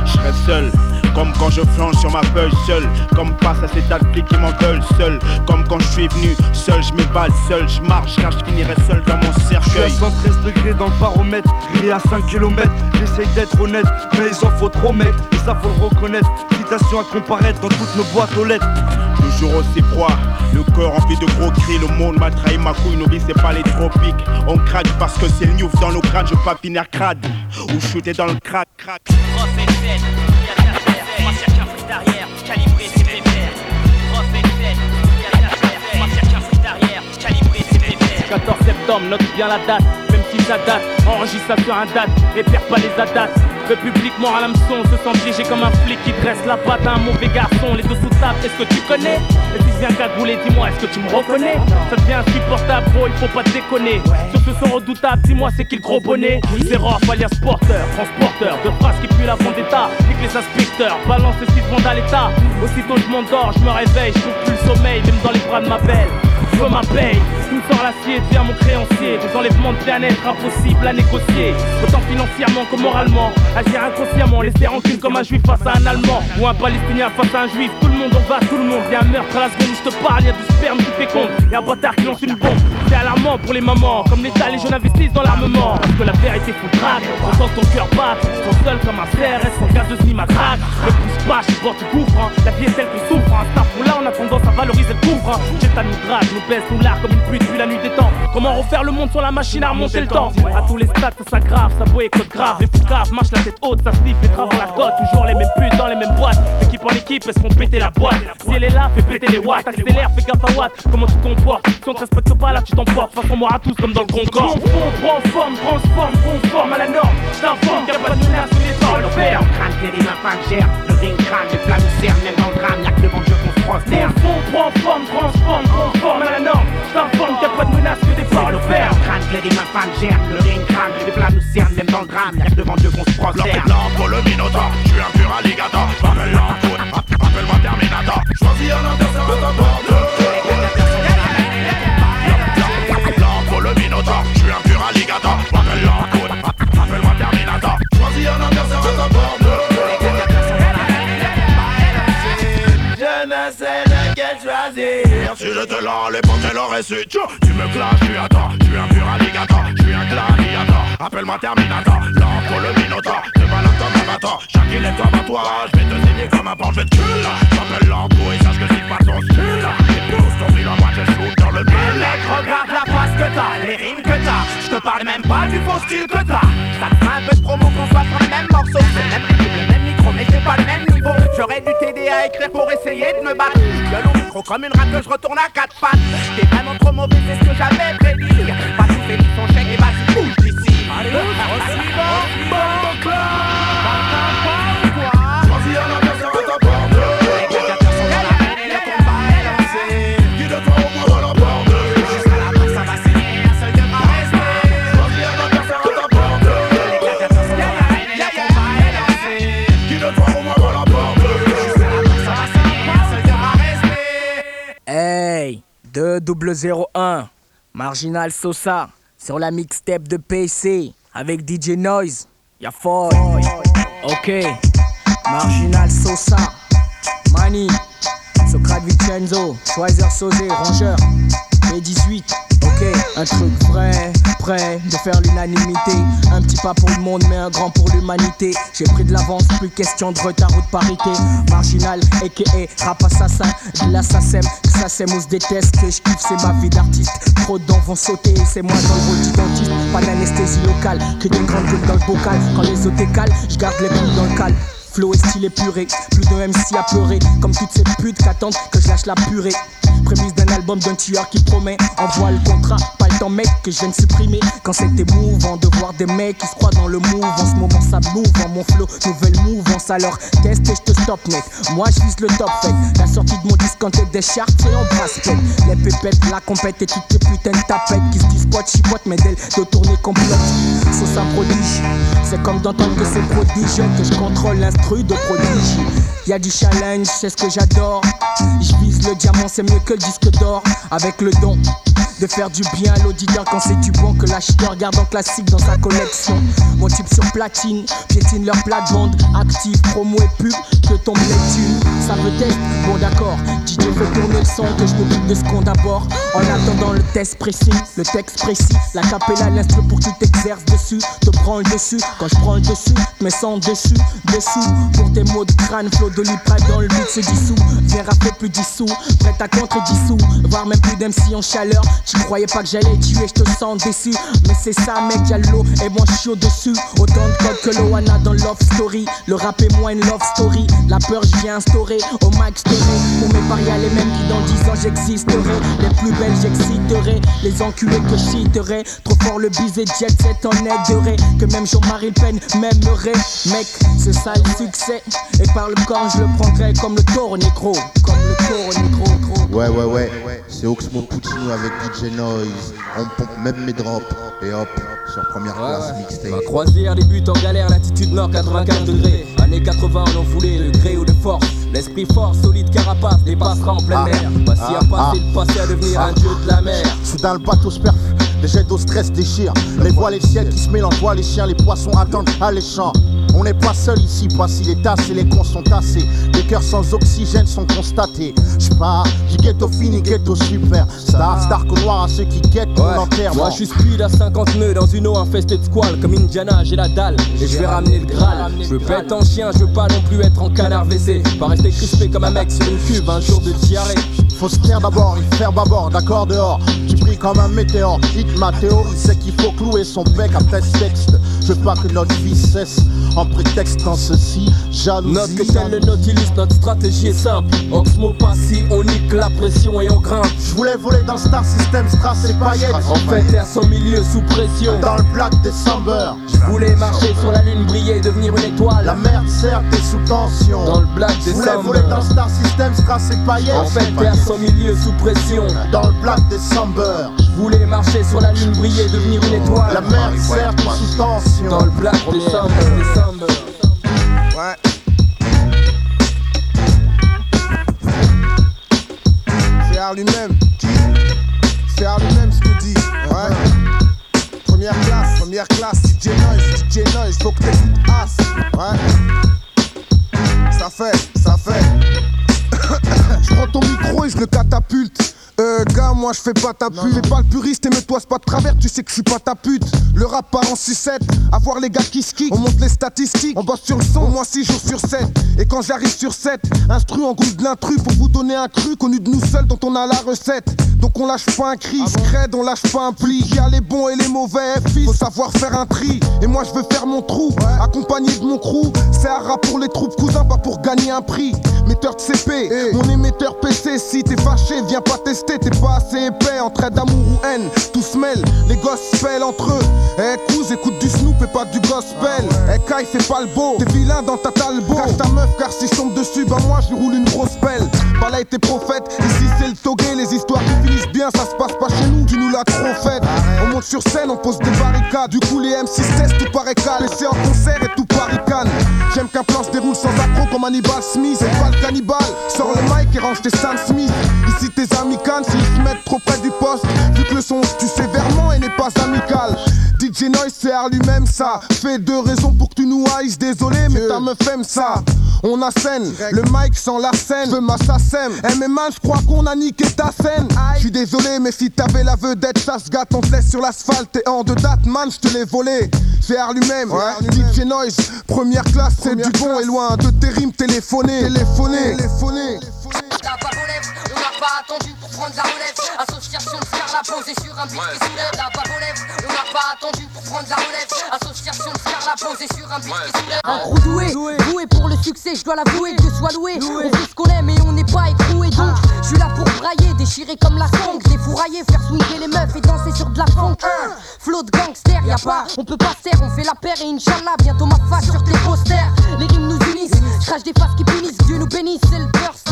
Je serai seul. Comme quand je flanche sur ma feuille seul Comme face à ces tas de flics qui m'en veulent seul Comme quand je suis venu seul, je m'évade seul. Je marche car je finirai seul dans mon Je cercueil 113 degrés dans le baromètre, grillé à 5 km. J'essaye d'être honnête, mais il en faut trop mettre. Et ça faut le reconnaître. Citation à comparaître dans toutes nos boîtes aux lettres. Toujours aussi froid, le cœur rempli de gros cris. Le monde m'a trahi ma couille, nos vies c'est pas les tropiques. On craque parce que c'est le news dans nos crânes Je pas finir crade. Ou shooter dans le crack, crack 14 septembre, note bien la date, même si ça date, enregistre ça sur un date, et perds pas les dates. Le public mord à l'hameçon, se sent piégé comme un flic qui dresse la patte à un mauvais garçon. Les deux sous table, est-ce que tu connais? Et si je viens cagouler, dis-moi, est-ce que tu me reconnais? Ça devient insupportable, bro, il faut pas déconner. Sur ce son redoutable, dis-moi, c'est qui le gros bonnet? Rof, alias porteur, transporteur de phrases qui puent la vendetta. Nique les inspecteurs, balance les six à l'état. Aussitôt je m'endors, je me réveille, je trouve plus le sommeil, même dans les bras de ma belle. Je veux ma paye, tu me sors l'acier, deviens mon créancier. Des enlèvements de planète, impossible à négocier. Autant financièrement que moralement. Agir inconsciemment, laisser rancune comme un juif face à un allemand. Ou un palestinien face à un juif. Tout le monde en va, tout le monde. Y'a un meurtre à la seconde je te parle, y'a du sperme qui féconde. Y'a un bâtard qui lance une bombe. C'est alarmant pour les mamans. Comme l'État, les jeunes investissent dans l'armement. Parce que la vérité fout drague. On sent ton cœur battre. Ton seul comme un CRS, sans gazeuse ni matraque. Ne pousse pas, je porte du gouffre. hein. La vie est telle qu'on souffre. Un star pour là, on a tendance à valoriser le gouffre. hein. J'ai à nous nous baisse, nous comme une pluie depuis la nuit des temps. Comment refaire le monde sur la machine à remonter le temps? À tous les stades, ça s'aggrave, ça boit et code grave. Les fous graves, marche la tête haute, ça sniffe et travaux la côte. Toujours les mêmes putes dans les mêmes boîtes. Équipe en équipe, elles se font péter la boîte? Si elle est là, fais péter les watts. Accélère, fais gaffe à watt. Comment tu te comportes Si te respecte pas là, tu t'emportes. Façon moi à tous comme dans le Concorde. Prends forme, transforme, conforme à la norme. Je t'informe, y'a pas de menace sous les le faire. crâne, t'es des mains pas gère. Le ring crâne, les flammes nous cernent, même dans le drame, y'a que devant Dieu qu'on se prosterne. Fond, prends forme, transforme, conforme à la norme. Je t'informe, y'a pas de menace que des paroles faire. crâne, clé des mains pas gère. Le ring crâne, les flammes nous cernent, même dans le drame, y'a que devant Dieu qu'on se prosterne. L'entre le minotaure, je suis un pur alligator. Je m'appelle l'entour, appelle-moi Terminator. Choisis un adversaire à Si j'étais là, l'époque elle aurait su. Tu tu me clashes, je à toi Je suis un pur alligator, je suis un gladiator. Appelle-moi Terminator, l'entre le minotaure Tu balades comme un bâton, chaque île est un toit Je vais te signer comme un pan, je vais te culer J'appelle l'entre et sache que c'est pas ton style. Et pousse ton fil à moi, je shoot le Mec, regarde la face que t'as, les rimes que t'as. Je te parle même pas du faux style que t'as. Ça te un peu de promo qu'on soit sur le même morceau. C'est le même rythme, le même micro, mais c'est pas le même niveau. J'aurais dû t'aider à écrire pour essayer de me battre. Gueule au micro comme une rappeuse, je retourne à quatre pattes. T'es vraiment trop mauvais, c'est ce que j'avais prédit. Pas tout fait son chèque et vas-y, bouge d'ici. Allez, on 2001, Marginal Sosa, sur la mixtape de PC, avec DJ Noise, y'a Foy. Ok, Marginal Sosa, Mani, Socrate Vincenzo, Schweizer Sosé, Rongeur, B18. Ok, un truc vrai, de faire l'unanimité. Un petit pas pour le monde, mais un grand pour l'humanité. J'ai pris de l'avance, plus question de retard ou de parité. Marginal, aka rap assassin, de l'assassin, que ça c'est mousse déteste, que je kiffe, c'est ma vie d'artiste. Trop de vont sauter, c'est moi dans le rôle d'identiste. Pas d'anesthésie locale, que des grandes gueules dans le bocal. Quand les autres décalent, je garde les poules dans le cal. Flow est style épuré, plus de MC à pleurer Comme toutes ces putes qui attendent que je lâche la purée Prémisse d'un album d'un tueur qui promet Envoie le contrat, pas mec que je viens de supprimer. Quand c'était mouvant de voir des mecs qui se croient dans le move. En ce moment ça move en mon flow, nouvelle mouvance Alors teste et je te stop mec, moi je vise le top fait. La sortie de mon disque en tête des charts c'est en basket. Les pépettes, la compète et toutes ces putains de tapettes Qui se disent pote, chipote mais d'elle de tourner complote Sauce un prodige, c'est comme d'entendre que c'est prodige Que je contrôle l'instru de prodige y a du challenge, c'est ce que j'adore. Je vise le diamant, c'est mieux que le disque d'or. Avec le don de faire du bien à l'auditeur quand c'est du bon que l'acheteur garde en classique dans sa collection. Mon type sur platine, piétine leur plate-bande, active, promo et pub, que tombe les thunes. Ça veut test, bon d'accord. DJ fait tourner le son, que je m'occupe de ce qu'on d'abord. En attendant le test précis, le texte précis, la capella, l'instru pour que tu t'exerces dessus. Te prends le dessus, quand je prends le dessus, mets sans dessus, dessous. Pour tes mots de crâne, flow de dans le but se dissout. Viens rapper plus dissous, prête à contre dissous. Voire même plus d'MC en chaleur. Tu croyais pas que j'allais tuer, je te sens déçu. Mais c'est ça, mec, y'a l'eau et moi je suis au-dessus. Autant de codes que Loana dans Love Story. Le rap est moins une love story. La peur, je viens instaurer au max. Pour mes paris à les mêmes qui dans 10 ans j'existerai. Les plus belles j'exciterai, les enculés que je. Trop fort le bise et jet set en aiderait. Que même Jean-Marie Le Pen m'aimerait. Mec, c'est ça le succès. Et par le corps, je le prendrai comme le taureau négro. Comme le taureau négro. Ouais, ouais, ouais, c'est Oxmo Puccino avec DJ Noise. On pompe même mes drops. Et hop, sur première classe mixtape. Ma croisière débute en galère, latitude nord 95 degrés. Années 80, on en voulait le gré ou de force. L'esprit fort, solide, carapace, dépassera en pleine mer. Pas si à passer de passer à devenir un dieu de la mer. Soudain le bateau se perfs, les jets d'eau stress déchirent. Les voiles et le ciel qui se mélangent, voient les chiens, les poissons attendent alléchants. On n'est pas seul ici, pas si les tasses et les cons sont tassés. Les cœurs sans oxygène sont constatés. J'pars du ghetto fini, ghetto super. Star, star noir à ceux qui quittent mon enterrement. Moi je suis speed à 50 nœuds dans une eau infestée de squales Comme Indiana j'ai la dalle et je vais ramener le Graal Je veux pas être en chien, je veux pas non plus être en canard WC Pas rester crispé comme un mec sur une cube un jour de diarrhée Faut se taire d'abord, il faire bâbord, d'accord dehors. Tu pries comme un météore, hit ma théorie, c'est qu'il faut clouer son bec après ce texte. Je veux pas que notre vie cesse en prétextant ceci, jalousie. Note que tel le Nautilus, notre stratégie est simple Oxmo on nique la pression et on grimpe Je voulais voler dans Star System, Strass et paillettes. En fait terre sans milieu sous pression Dans le Black December. Je voulais marcher sur la lune, briller, devenir une étoile La merde certes est sous tension. Dans le Black Je voulais December voler dans Star System, Strass et paillettes. En fait terre sans milieu sous pression Dans le Black December. Voulais marcher sur la lune, briller, devenir une étoile La merde certes est sous tension. Dans le Black December, December Ouais. C'est à lui-même. C'est à lui-même ce que dit. Ouais. Première classe, première classe. DJ Noise, DJ Noise, faut que t'écoutes As. Ouais. Ça fait, ça fait. <coughs> je prends ton micro et je le catapulte. Euh, gars, moi je fais pas ta pute. Fais pas le puriste et mets-toi c'est pas de travers, tu sais que je suis pas ta pute. Le rap part en 6-7, à voir les gars qui skient. On monte les statistiques, on bosse sur le son, moi 6 jours sur 7. Et quand j'arrive sur 7, instru en groupe de l'intrus pour vous donner un cru connu de nous seuls dont on a la recette. Donc on lâche pas un cri, scred, on lâche pas un pli. Il y a les bons et les mauvais, fils, faut savoir faire un tri. Et moi je veux faire mon trou, accompagné de mon crew. C'est un rap pour les troupes cousins, pas pour gagner un prix. Metteur de CP, mon émetteur PC, si t'es fâché, viens pas tester, t'es pas assez épais. En trait d'amour ou haine, tout se mêle, les gosses entre eux. Eh, couse, écoute du Snoop et pas du gospel. Eh, Kai, c'est pas le beau, t'es vilain dans ta talbo. Cache ta meuf, car si je tombe dessus, bah moi je roule une grosse pelle. Pas là, t'es prophète, ici c'est le togué, les histoires qui finissent bien, ça se passe pas chez nous, tu nous l'as trop fait. On monte sur scène, on pose des barricades, du coup les M6 testent tout paraît calme. c'est en concert et tout paricane. J'aime qu'un plan se déroule sans accro comme Hannibal Smith. C'est pas le cannibale, sors le mic et range tes Sam Smith. Ici tes amis cannes, s'ils se mettent trop près du poste, vu que le son tu sais verment et n'est pas amical. DJ Noise, c'est à lui-même ça. Fait deux raisons pour que tu nous haïsses, désolé, mais ta meuf aime ça. On a scène, le mic sans la scène, veux ma sassem. Eh mais man, je crois qu'on a niqué ta scène. Je suis désolé, mais si t'avais la vedette, ça se gâte, on te laisse sur l'asphalte. Et en de date, man, je te l'ai volé. C'est à lui-même, DJ Noise, première classe, c'est du bon et loin de tes rimes téléphonées. Téléphoné, téléphoné. Pas attendu pour prendre la relève. Association de Scar la posée sur un beat qui soulève. La aux lèvres, on n'a pas attendu pour prendre la relève. Association de Scar la posée sur un beat qui soulève. Un gros doué, doué pour le succès, je dois l'avouer, Dieu soit loué. On fait ce qu'on aime et on n'est pas écroué. Donc, je suis là pour brailler, déchirer comme la funk, défourailler, faire swinguer les meufs et danser sur de la funk. Flow de gangster, y a pas, on peut pas se on fait la paire et Inch'Allah, bientôt ma face sur tes posters. Les rimes nous unissent, je crache des faces qui punissent, Dieu nous bénisse, c'est le first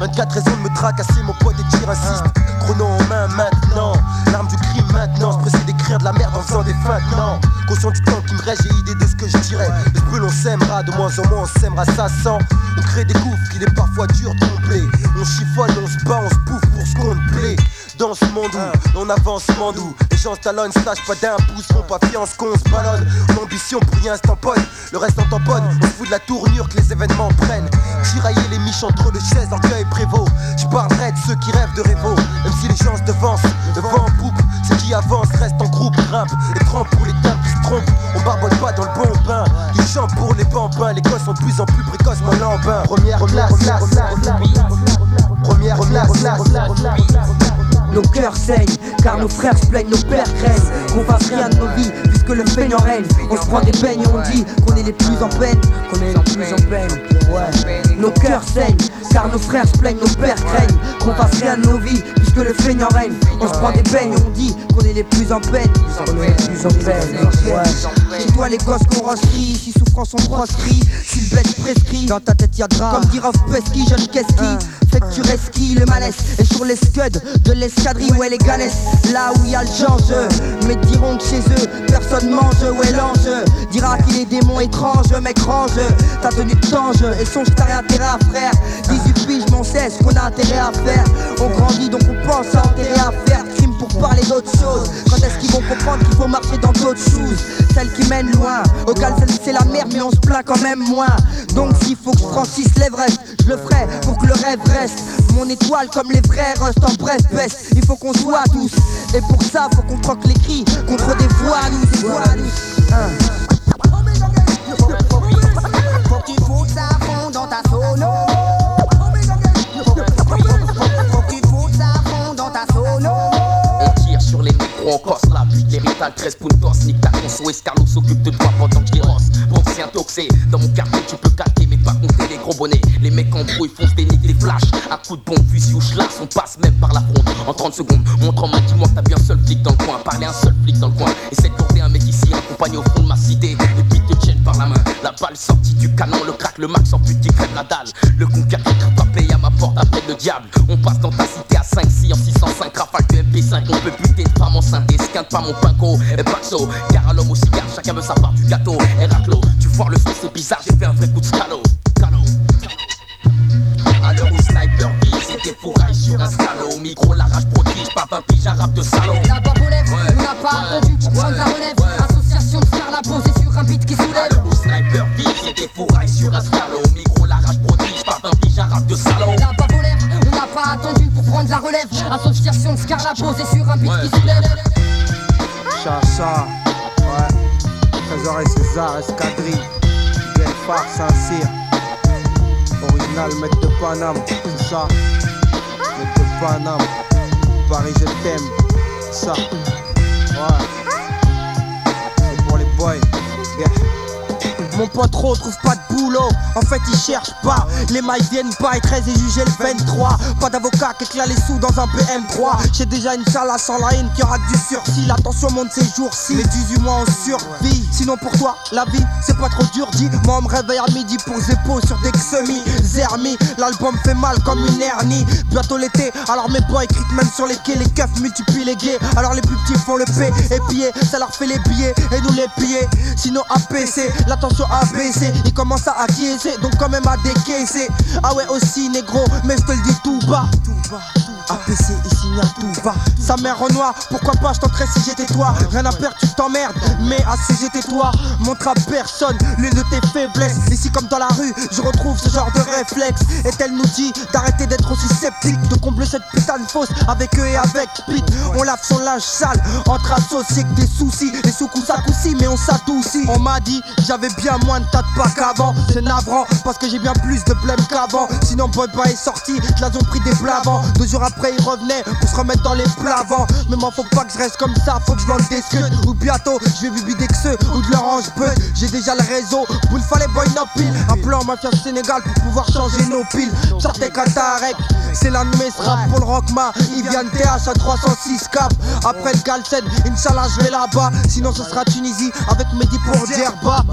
24 raisons me tracasser, mon pote et tir insiste Chrono en main maintenant, l'arme du crime maintenant De la merde en faisant des feintes, non. Conscient du temps qui me reste, j'ai idée de ce que je dirais. Les brûle, on s'aimera, de moins en moins on s'aimera, ça sent. On crée des gouffres, il est parfois dur de combler On chiffonne, on se bat, on se bouffe pour ce qu'on plaît dans ce monde où on avance mandou. Les gens se talonnent, sache pas d'un pouce, font pas fiance qu'on se ballonne. L'ambition pour rien se tamponne, le reste en tamponne. On fout de la tournure que les événements prennent. Tirailler les miches entre le chaises, orgueil et prévôt. Je parlerai de ceux qui rêvent de rêvaux, même si les gens se devancent, devant en poupe. Ceux qui avancent restent en groupe, grimpe et trempe pour les gars qui se trompent. On barbonne pas dans le bon bain, ils chantent pour les bambins. Les gosses sont de plus en plus précoces, mon lambin. Première, première, première, première, première, première, première, nos frères se plaignent, nos pères craignent Qu'on fasse rien de nos vies puisque le feignant règne. On se prend des peignes et on dit qu'on est les plus en peine. Qu'on est les plus en peine Ouais. Nos cœurs saignent car nos frères se plaignent, nos pères craignent. Qu'on fasse rien de nos vies puisque le feignant règne. On se prend des peignes et on dit qu'on est les plus en peine. Qu'on est les plus en peine Ouais C'est toi les gosses qu'on roscrit Si souffrance on proscrit. Si le bête prescrit Dans ta tête y'a drap. Comme dit Rof Pesky, jeune qu'est-ce qui fait que tu resquilles le malaise Et sur les scuds de l'escadrille. Où elle est galesse Là où y a le change Mais diront que chez eux personne mange. Ouais l'ange dira qu'il est démon étrange. Mec range ta tenue de tange. Et songe que t'as rien intérêt à frère. 18 piges m'en sais ce qu'on a intérêt à faire. On grandit donc on pense à intérêt à faire. Crime parler d'autres choses. Quand est-ce qu'ils vont comprendre qu'il faut marcher dans d'autres choses? Celles qui mènent loin. Au gal c'est la merde mais on se plaint quand même moins. Donc s'il faut que Francis l'Everest Je le ferai pour que le rêve reste. Mon étoile comme les vrais restent en bref Il faut qu'on soit tous. Et pour ça faut qu'on troque les cris Contre des voix nous des nous. On corse la butte, l'héritage 13 puntos, nique ta conso, Escarlo s'occupe de toi pendant que j'y rosse. Bon, c'est un toxé, dans mon quartier tu peux calquer, mais pas compter les gros bonnets. Les mecs en brouille foncent des niques, des flashs, à coups de bombe, fusil ou schlass, on passe même par la fronde. En 30 secondes, montre en main, dis-moi t'as bien un seul flic dans le coin, parler un seul flic dans le coin. Essaie de porter un mec ici, accompagné au fond de ma cité, et puis par la main. La balle sortie du canon, le crack, le max en pute qui crève la dalle. Le pas payé à ma porte, appelle le diable. On passe dans ta cité à 5, 6 en 605, rafale de MP5, on peut buter une femme enceinte, esquinte pas mon pinko, et paxo. Car à l'homme au cigare, chacun veut sa part du gâteau. Héraclo, tu foires le feu, c'est bizarre, j'ai fait un vrai coup de scalo. Scalo. À l'heure où sniper vise, c'était fourraille sur un scalo. Au micro, la rage prodige, pas un pige, un rap de salon. La relève, on n'a pas attendu pour prendre la relève Association de faire la posée sur un beat qui soulève vise, c'était fourraille sur un scalo. Au micro, la rage prodige, pas un pige, de salon. La barre relève, on n'a pas attendu pour prendre la relève Association de Scarla posée sur un beat qui soulève Chacha, ouais. Trésor et César, escadrille. Bien Far, Saint-Cyr. Original, maître de Paname, c'est ça. Maître de Paname. Paris, je t'aime, ça. Ouais. C'est pour les boys. Yeah. Mon pote trop trouve pas de boulot. En fait il cherche pas. Les mailles viennent pas et 13 et jugé le 23 Pas d'avocat qui éclate les sous dans un BM3 J'ai déjà une salle sans la haine qui aura du sursis. L'attention monte ces jours-ci. Les 18 mois en survie Sinon pour toi la vie c'est pas trop dur. Dit Moi on me réveille à midi pour Zeppo sur des semis Zermi L'album fait mal comme une hernie. Bientôt l'été alors mes boys crient même sur les quais. Les keufs multiplient les gays. Alors les plus petits font le P Et piller ça leur fait les billets et nous les piller Sinon APC l'attention ABC Ils commencent à acquiescer donc quand même à décaisser. Ah ouais aussi négro mais je te le dis tout bas. Tout bas APC ici n'y a tout. Bas Sa mère en noir pourquoi pas je tenterais si j'étais toi. Rien à perdre tu t'emmerdes mais assis j'étais toi. Montre à personne l'une de tes faiblesses. Ici comme dans la rue je retrouve ce genre de réflexe. Et elle nous dit d'arrêter d'être aussi sceptique De combler cette putain de fosse avec eux et avec Pete. On lave son linge sale entre associés que des soucis. Les sous-coups à coups mais on s'adoucit. On m'a dit j'avais bien moins de tas de pas qu'avant C'est navrant parce que j'ai bien plus de blême qu'avant. Sinon Boy Boy est sorti, je l'ai pris des blavants. Deux jours il revenait pour se remettre dans les plavants Mais m'en faut pas que je reste comme ça, faut que je vende des scuds Ou bientôt je vais bibider que ceux ou de l'orange peu. J'ai déjà le réseau, vous ne fallait boy no pile Un plan mafia Sénégal pour pouvoir changer nos piles. Sortez Qatarek, c'est ce rap pour le rockma Il vient de TH à 306 cap. Après le Galsen, Inch'Allah je vais là-bas. Sinon ce sera Tunisie avec Mehdi pour Djerba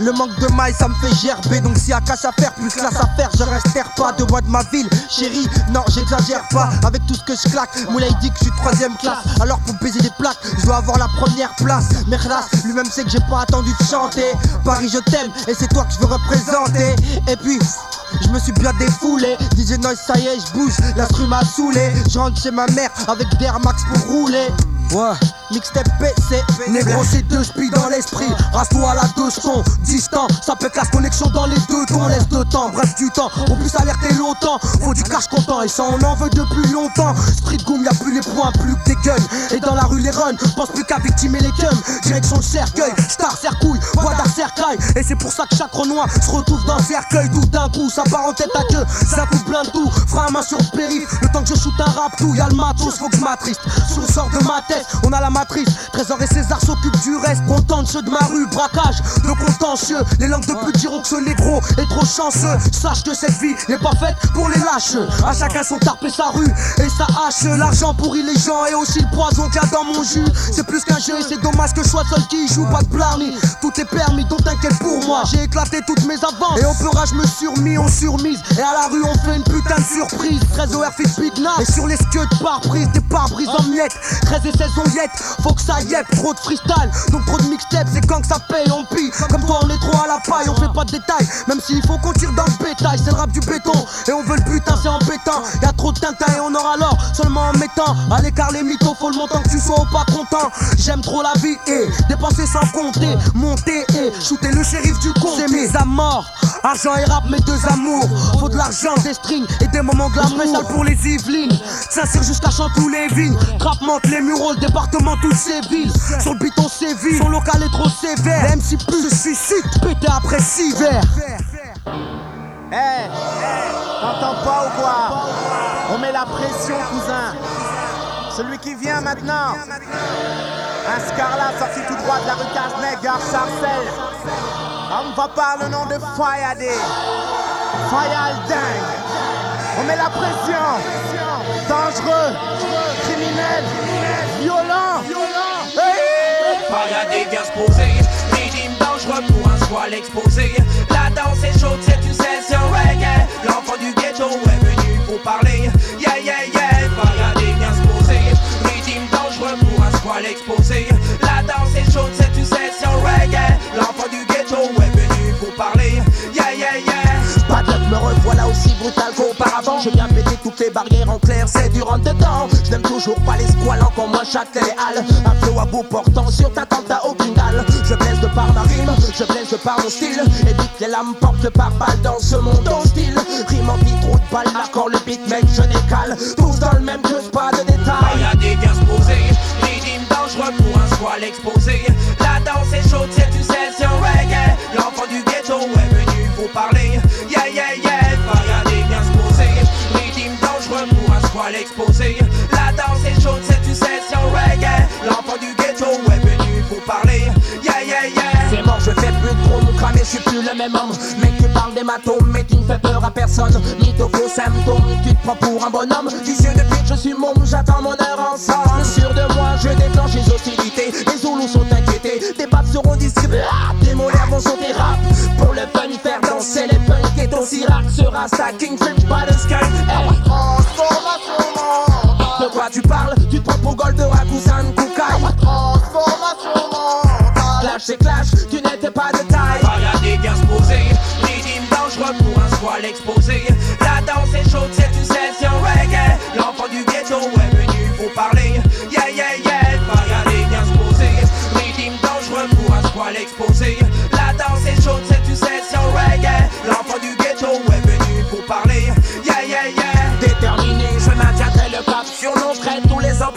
Le manque de mailles ça me fait gerber. Donc s'il y a cash à faire, plus classe à faire Je reste pas de bois de ma ville. Chérie, non j'exagère pas Avec tout ce que je claque Moulay dit que je suis troisième classe. Alors pour baiser des plaques, je dois avoir la première place. Merdas, lui-même sait que j'ai pas attendu de chanter. Paris je t'aime et c'est toi que je veux représenter. Et puis je me suis bien défoulé. DJ Noise ça y est je bouge L'instru m'a saoulé. Je rentre chez ma mère avec des Max pour rouler. Ouais, mixtape PC Négro, c'est deux spies dans l'esprit. Rasse-toi à la deux sons, distant. Ça peut classe connexion dans les deux tons. Laisse de temps, bref, du temps. On puisse alerter longtemps. Faut du cash content et ça, on en veut depuis longtemps. Street Goom, y'a plus les points, plus que des guns. Et dans la rue, les runs, pense plus qu'à victimer les cums. Direction le cercueil, star, cercouille, bois d'art, cercueil. Et c'est pour ça que chaque renoir se retrouve dans le cercueil. Tout d'un coup, ça part en tête à queue. Ça coupe plein de tout. Fera main sur périph. Le temps que je shoot un rap, tout, y'a le matos, faut que je m'attriste. Le sort de ma tête, on a la Trésor et César s'occupent du reste. Content de ceux de ma rue, braquage de contentieux. Les langues de pute diront que ce négro est trop chanceux. Sache que cette vie n'est pas faite pour les lâches. À chacun son tarp et sa rue et sa hache. L'argent pourrit les gens et aussi le poison qu'il y a dans mon jus. C'est plus qu'un jeu et c'est dommage que je sois seul qui joue. Pas de blarney, tout est permis, donc t'inquiète pour moi. J'ai éclaté toutes mes avances et au peurage je me surmis, on surmise. Et à la rue, on fait une putain de surprise. 13 OR Nas. Et sur les skieux de pare-brise, des pare-brises en miettes. 13 et 16 on faut que ça yep. Trop de freestyle, donc trop de mixtape, c'est quand que ça paye, on pille. Comme toi, on est trop à la paille, on fait pas de détails. Même s'il faut qu'on tire dans le bétail, c'est le rap du béton. Et on veut le putain, c'est embêtant. Y a trop de tintin et on aura l'or seulement en mettant à l'écart les mythos. Faut le montant que tu sois ou pas content. J'aime trop la vie et dépenser sans compter, monter et shooter le shérif du con. C'est mes amours, argent et rap, mes deux amours. Faut de l'argent, des strings et des moments de l'amour. Spécial pour les Yvelines, sincère jusqu'à tous les vignes. Trap monte les muraux, le département, toutes ces villes. Sur le biton, séville, son local est trop sévère. Les MC plus se suicide, pété après six verres. Hey, t'entends pas ou quoi? On met la pression, cousin. Celui qui vient maintenant. Un Scarla sorti tout droit de la rue Casnec, gare Sarcelles. On va par le nom de Fayadé. Fayal dingue. On met la pression. Dangereux, criminel, violent. Fayadé vient se poser. Régime dangereux pour un squal exposé. La danse est chaude, c'est une session reggae. L'enfant du ghetto est venu pour parler. Yeah, yeah, yeah. Fayadé vient se poser. Régime dangereux pour un squal exposé. La danse est chaude, c'est une session reggae. L'enfant du ghetto est venu pour parler. Yeah, yeah, yeah. Pas de me revoilà aussi brutal qu'auparavant. Je viens péter les barrières en clair, c'est du rentre dedans. Je toujours pas les squales, encore moins chaque les halles. Un flow à bout portant sur ta tente, t'as aucune dalle. Je blesse de par ma rime, je blesse de par mon style. Évite les lames portent par balle dans ce monde hostile. Rime en petite route, balle marquant le beat, mec, je décale. Tous dans le même jeu, pas de détails. Fayadé vient se poser. Régime dangereux pour un squal exposé. La danse est chaude, c'est une La danse est chaude, c'est une session reggae. L'enfant du ghetto est venu pour parler. Yeah, yeah, yeah. C'est mort, je fais plus trop nous cramer, je suis plus le même homme. Mec, tu parles d'hématome, mais tu ne fais peur à personne. Mytho, faux symptômes, tu te prends pour un bonhomme. Vicieux de pute, je suis môme, j'attends mon heure ensemble. Sûr de moi, je déclenche les hostilités. Les Zoulous sont inquiétés, des battes seront distribuées. Ah, des molaires vont sauter rap. Pour le fun, faire danser les punks. Et Sirac sera stacking, flip by the sky. Hey. De quoi tu parles? Tu te prends pour Goldorak ou San Kukai Clash c'est clash,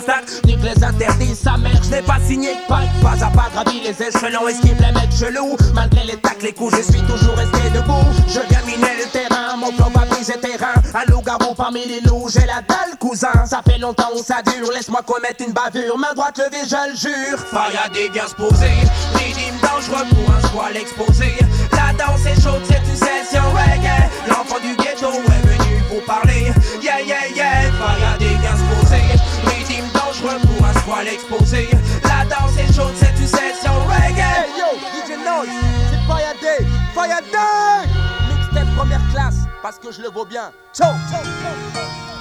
obstacles Nique les interdits, sa mère, je n'ai pas signé pacte Pas à pas gravi les échelons, esquive les mecs chelous Malgré les tacles, les coups, je suis toujours resté debout Je miner le terrain, mon flow va briser terrain Un loup-garou parmi les loups, j'ai la dalle cousin Ça fait longtemps où ça dure, laisse-moi commettre une bavure Main droite levée, je le jure Fayadé vient se poser. Régime dangereux pour un squal exposé. La danse est chaude, c'est une session reggae. L'enfant du ghetto est venu pour parler. Yeah, yeah, yeah. Fayadé vient se poser. Régime dangereux pour un squal exposé. La danse est chaude, c'est une session reggae. Hey yo, DJ Noise, c'est Fayadé, Fayadé Mixtape première classe, parce que je le vaux bien Ciao, ciao, ciao.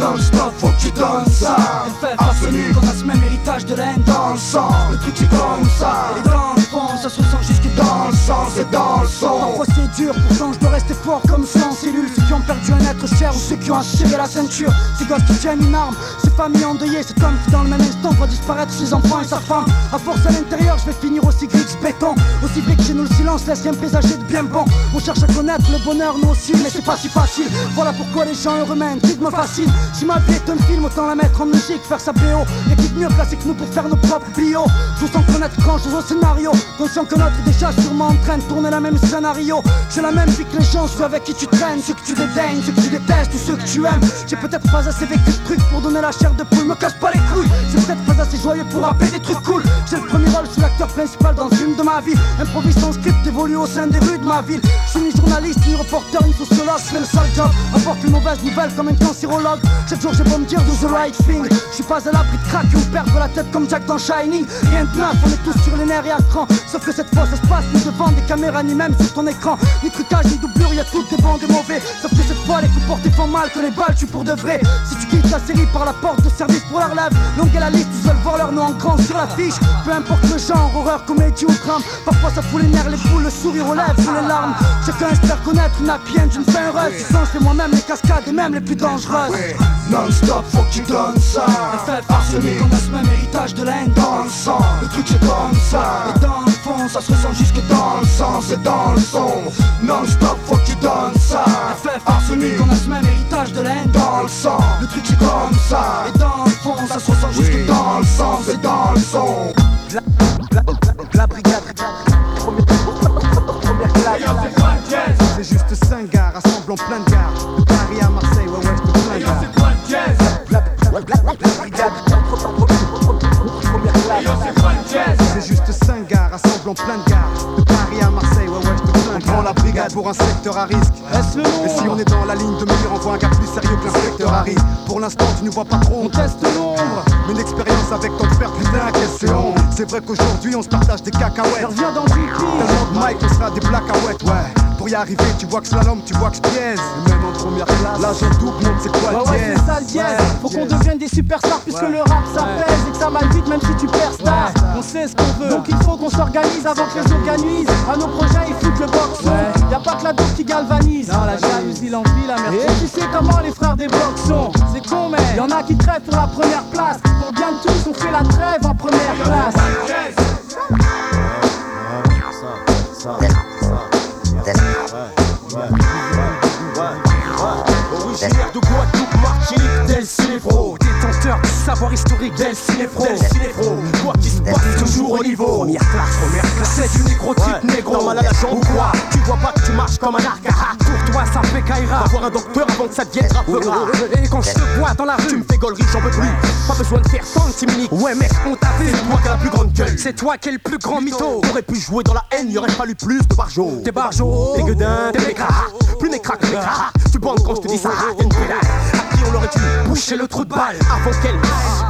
Non-stop, faut que tu donnes ça FF, Arsenic, on a ce même héritage de la haine Dans le sang, le truc c'est comme ça Et dans le fond, ça se ressent jusque dans le sang, c'est dans le son. Parfois c'est dur, pourtant je dois rester fort comme sans cellule. Ceux qui ont perdu un être cher ou ceux qui ont serré la ceinture. Ces gosses qui tiennent une arme, ces familles endeuillées, cet homme qui dans le même instant voit disparaître ses enfants et sa femme. À force à l'intérieur, je vais finir aussi gris que béton. Aussi vite que chez nous le silence laisse rien présager de bien bon. On cherche à connaître le bonheur, nous aussi, mais c'est pas si facile. Voilà pourquoi les gens heureux mènent, me fascine. Si ma vie est un film, autant la mettre en musique, faire sa BO. Y'a qui de mieux placé que nous pour faire nos propres bio. Je sens connaître grand chose au scénario. Conscient que notre déjà sûrement en train de tourner la même scénario. J'ai la même vie que les gens, ceux avec qui tu traînes, ceux que tu dédaignes, ceux que tu détestes ou ceux que tu aimes. J'ai peut-être pas assez vécu de trucs pour donner la chair de poule, me casse pas les couilles. C'est peut-être pas assez joyeux pour rappeler des trucs cool. J'ai le premier rôle, je suis l'acteur principal dans le film de ma vie. Improvise sans script, évolue au sein des rues de ma ville. Je suis ni journaliste, ni reporter, ni sociologue, je fais le sale job. Apporte les mauvaises nouvelles comme un cancérologue. Chaque jour j'ai beau me dire do the right thing. Je suis pas à l'abri de crack ou perdre la tête comme Jack dans Shining. Rien de neuf, on est tous sur les nerfs et à cran. Sauf que cette fois ça se passe ni devant des caméras ni même sur ton écran. Ni trucage ni doublure, y'a toutes des bandes mauvais. Sauf que cette fois les coups portés font mal, que les balles tuent pour de vrai. Si tu quittes la série par la porte de service pour la relève, longue est la liste, tu veulent voir leur nom en grand sur l'affiche. Peu importe le genre, horreur, comédie ou drame. Parfois ça fout les nerfs, les boules, le sourire aux lèvres, sous les larmes. Chacun espère connaître une happy end d'une fin heureuse. Fais moi-même les cascades et même les plus dangereuses. Non-stop, faut que tu donnes ça. FF harcelé, qu'on a ce même héritage de la haine Dans le sang, le truc c'est comme ça. Et dans le fond, ça se ressent jusque Dans le sang, c'est dans le son. Non-stop, faut que tu donnes ça. FF harcelé, qu'on a ce même héritage de la haine Dans le sang, le truc c'est comme ça. Et dans le fond, ça se ressent jusque Dans le sang, c'est dans le son. La, la, la brigade, première, première classe. C'est juste 5 gars rassemblent en plein. De en plein de gares. De Paris à Marseille, ouais, ouais, je te. On prend la brigade pour un secteur à risque. Le Et si on est dans la ligne de mire, on voit un gars plus sérieux que l'inspecteur Harry. Pour l'instant, tu ne vois pas trop. On teste l'ombre. Mais une expérience avec ton frère, putain, qu'est-ce que c'est vrai qu'aujourd'hui, on se partage des cacahuètes. Reviens dans une Tellement de Mike, on sera des blacahuètes, ouais. Pour y arriver, tu vois que slalom, tu vois que je pièse. Et même en première classe, là j'ai double, montre c'est quoi le ouais, c'est ça le dièse. Faut qu'on devienne des superstars puisque le rap ça pèse et que ça mal vite même si tu perds star. On sait ce qu'on veut. Donc il faut qu'on s'organise avant que les organise. À nos projets, ils foutent le boxon. Y a pas que la dope qui galvanise. Non, la jalousie, l'envie, la merde. Et tu sais comment les frères des blocs sont. C'est con, mais y en a qui crèvent pour la première place. Pour bien de tous, on fait la trêve en première classe. De savoir historique Del Cinefro, Quoi qu'il se passe, toujours au niveau. Première classe, première classe. C'est du négrotype négro. T'as mal à la jambe ou quoi Tu vois pas que tu marches comme un arc Pour toi, ça fait Kaira. Va voir un docteur avant que ça devienne rappera Et quand je te vois dans la Tu rue, me fais gaulerie, j'en peux plus. Pas besoin de faire tant de timinique ouais, mec, on t'a vu. C'est toi qui as la plus grande gueule. C'est toi qui es le plus grand mytho. T'aurais pu jouer dans la haine, y aurait fallu plus de barjots. T'es barjo, Des gueudins, des mécras. Plus mes cracks Tu quand je te dis ça, une pédale À qui on aurait dû boucher le trou de balle Avant qu'elle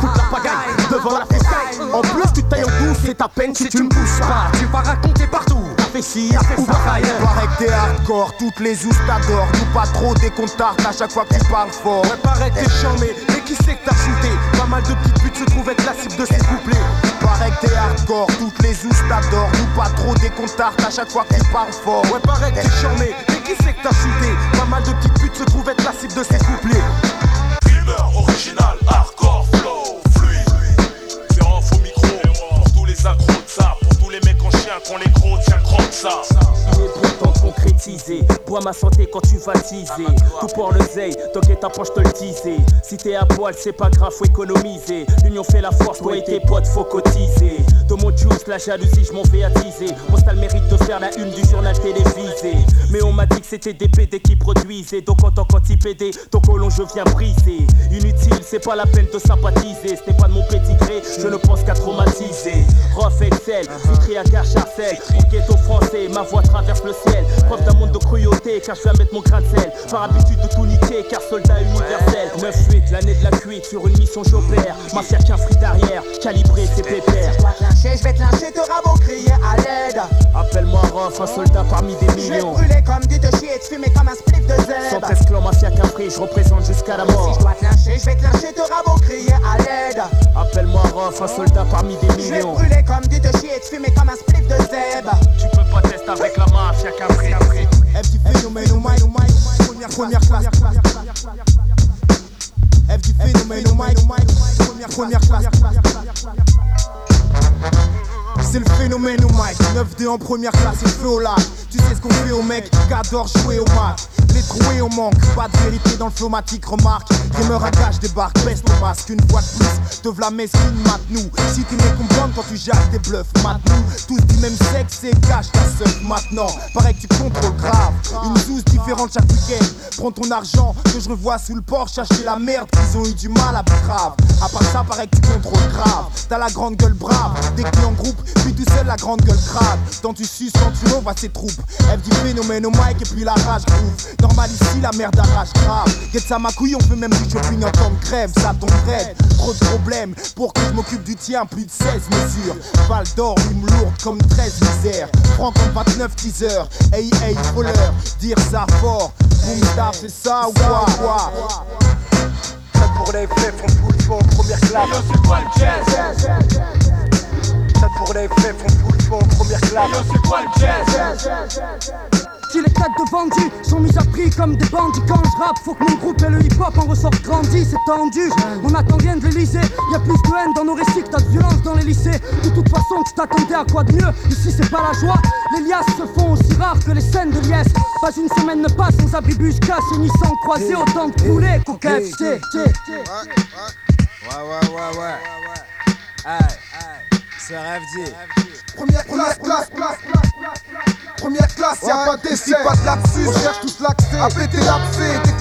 coûte la pagaille devant la freestyle En plus tu tailles en douce, c'est ta peine si tu me pousses pas tu vas raconter partout. Ça. Ailleurs Paraît que t'es hardcore, toutes les ousses t'adorent. Nous pas trop qu'on tarde à chaque fois que tu parles fort. Ouais paraît que t'es charmé, mais qui c'est que t'as shooté Pas mal de petites putes se trouvent être la cible de ces couplets Paraît que t'es hardcore, toutes les ousses t'adorent. Nous pas trop qu'on tarde à chaque fois que tu parles fort. Ouais paraît que t'es charmé, mais qui c'est que t'as shooté Pas mal de petites putes se trouvent être la cible de ces couplets Rimeur original, hardcore, flow, fluide. C'est un faux micro pour tous les accros tiens, croque ça. Il Bois ma santé quand tu vas teaser. Tout pour le zeille, t'inquiète pas, je te le disais. Si t'es à poil, c'est pas grave, faut économiser. L'union fait la force, toi et tes potes, faut cotiser. De mon juice, la jalousie, je m'en vais attiser. Moi, t'as le mérite de faire la une du journal télévisé. Mais on m'a dit que c'était des PD qui produisaient. Donc en tant qu'anti-PD, ton colon, je viens briser. Inutile, c'est pas la peine de sympathiser. Ce n'est pas de mon pédigré, je ne pense qu'à traumatiser. Rof Excel, vitré à gare Charcel. Mon ghetto français, ma voix traverse le ciel. Preuve d'un monde de cruauté, car je viens mettre mon grain de sel. Par habitude de tout niquer, car soldat universel. 9-8, l'année de la cuite, sur une mission j'opère. Mafia qu'un fric derrière, calibré, c'est pépère. Je vais te lyncher, je vais te te rabot crier à l'aide. Appelle-moi Rof, un soldat parmi des Je vais te millions. brûler brûler comme du te chier et te fumer comme un spliff de zèbre 113 clan mafia qu'un prix, je représente jusqu'à la Si mort. je dois te lyncher, je vais te lyncher, t'auras beau crier à l'aide Appelle-moi Rof, un soldat parmi des Je vais te millions. brûler comme du te chier et te fumer comme un spliff de zèbre Tu peux pas tester avec la mafia qu'un prix. F du phénomène au mic, première, première classe. Phénomène au mic, première classe. C'est le phénomène au mic, 9-2 en première classe, c'est feu au lac. Tu sais ce qu'on fait aux mecs qui adorent jouer au match. Les troués au manque, pas de vérité dans le flomatique, remarque. Rumeur à gage débarque, baisse le masque une fois de plus. Te v'la mesquine, mate-nous. Si tu me comprends quand tu jattes des bluffs, mate-nous. Tous du même sexe et cache ta seule maintenant. Pareil que tu contrôles grave. Une douce différente chaque week-end. Prends ton argent que je revois sous le porche, acheter la merde qu'ils ont eu du mal à grave. À part ça, pareil que tu contrôles grave. T'as la grande gueule brave, dès que t'es en groupe, puis tout seul la grande gueule crade. Tant tu suces, quand tu l'envoies ses troupes. F du phénomène au mic et puis la rage groove. Normal ici, la merde arrache grave. Get ça ma couille, on peut même du shopping en temps de grève, ça tombe raide. Trop de problèmes pour que je m'occupe du tien, plus de 16 mesures. Val d'or, rime lourde comme 13 misères. Prends comme 29 teasers. Hey hey, voleur, dire ça fort. Boom star, c'est ça ou quoi, quoi? Ça pour les faits font tout le fond en première classe. C'est quoi le jazz? Ça pour les faits font tout le fond en première classe. Yo, c'est quoi le jazz? Si les têtes de bandits sont mises à prix comme des bandits quand je rappe, faut que mon groupe et le hip-hop en ressortent grandi, c'est tendu. On attend rien de l'Elysée, y a plus de haine dans nos récits que t'as de violence dans les lycées. De toute façon, tu t'attendais à quoi de mieux? Ici, c'est pas la joie. Les liasses se font aussi rares que les scènes de liesse. Pas une semaine ne passe sans abribus cassés ni sans croiser autant de poulets qu'au KFC. Ouais, ouais, ouais, ouais. Hey, c'est RFD. Première classe, classe, classe, Première classe, y'a pas d'essai, pas de lapsus, on cherche tous l'accès. Dès que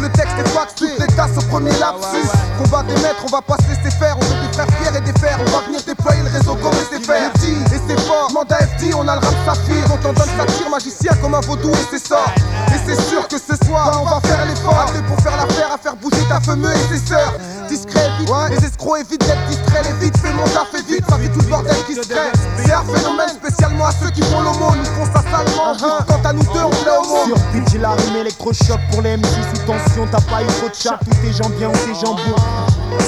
le texte est faxé Toutes les tasses au premier lapsus. Combat des maîtres, on va pas se laisser faire. On veut des frères fiers et des fers. On va venir déployer le réseau comme les faire Et c'est fort, mandat FD, on a le rap saphir. On donne satire, magicien comme un vaudou et c'est ça. Et c'est sûr que ce soir, on va faire l'effort. Appelé pour faire l'affaire, à faire bouger ta fameux et ses sœurs. Discret, vite, les escrocs évitent d'être distraits Les vite, fais mon taf, fais vite, ça fait tout le bordel qui se crée. C'est un phénomène spécialement à ceux qui font l'aumône. Ils font ça salement, juste quant à nous deux, on plaît au monde Sur j'ai la rime électrochoc pour les MC sous tension. T'as pas eu trop de chat, tous tes gens bien ou tes gens beaux.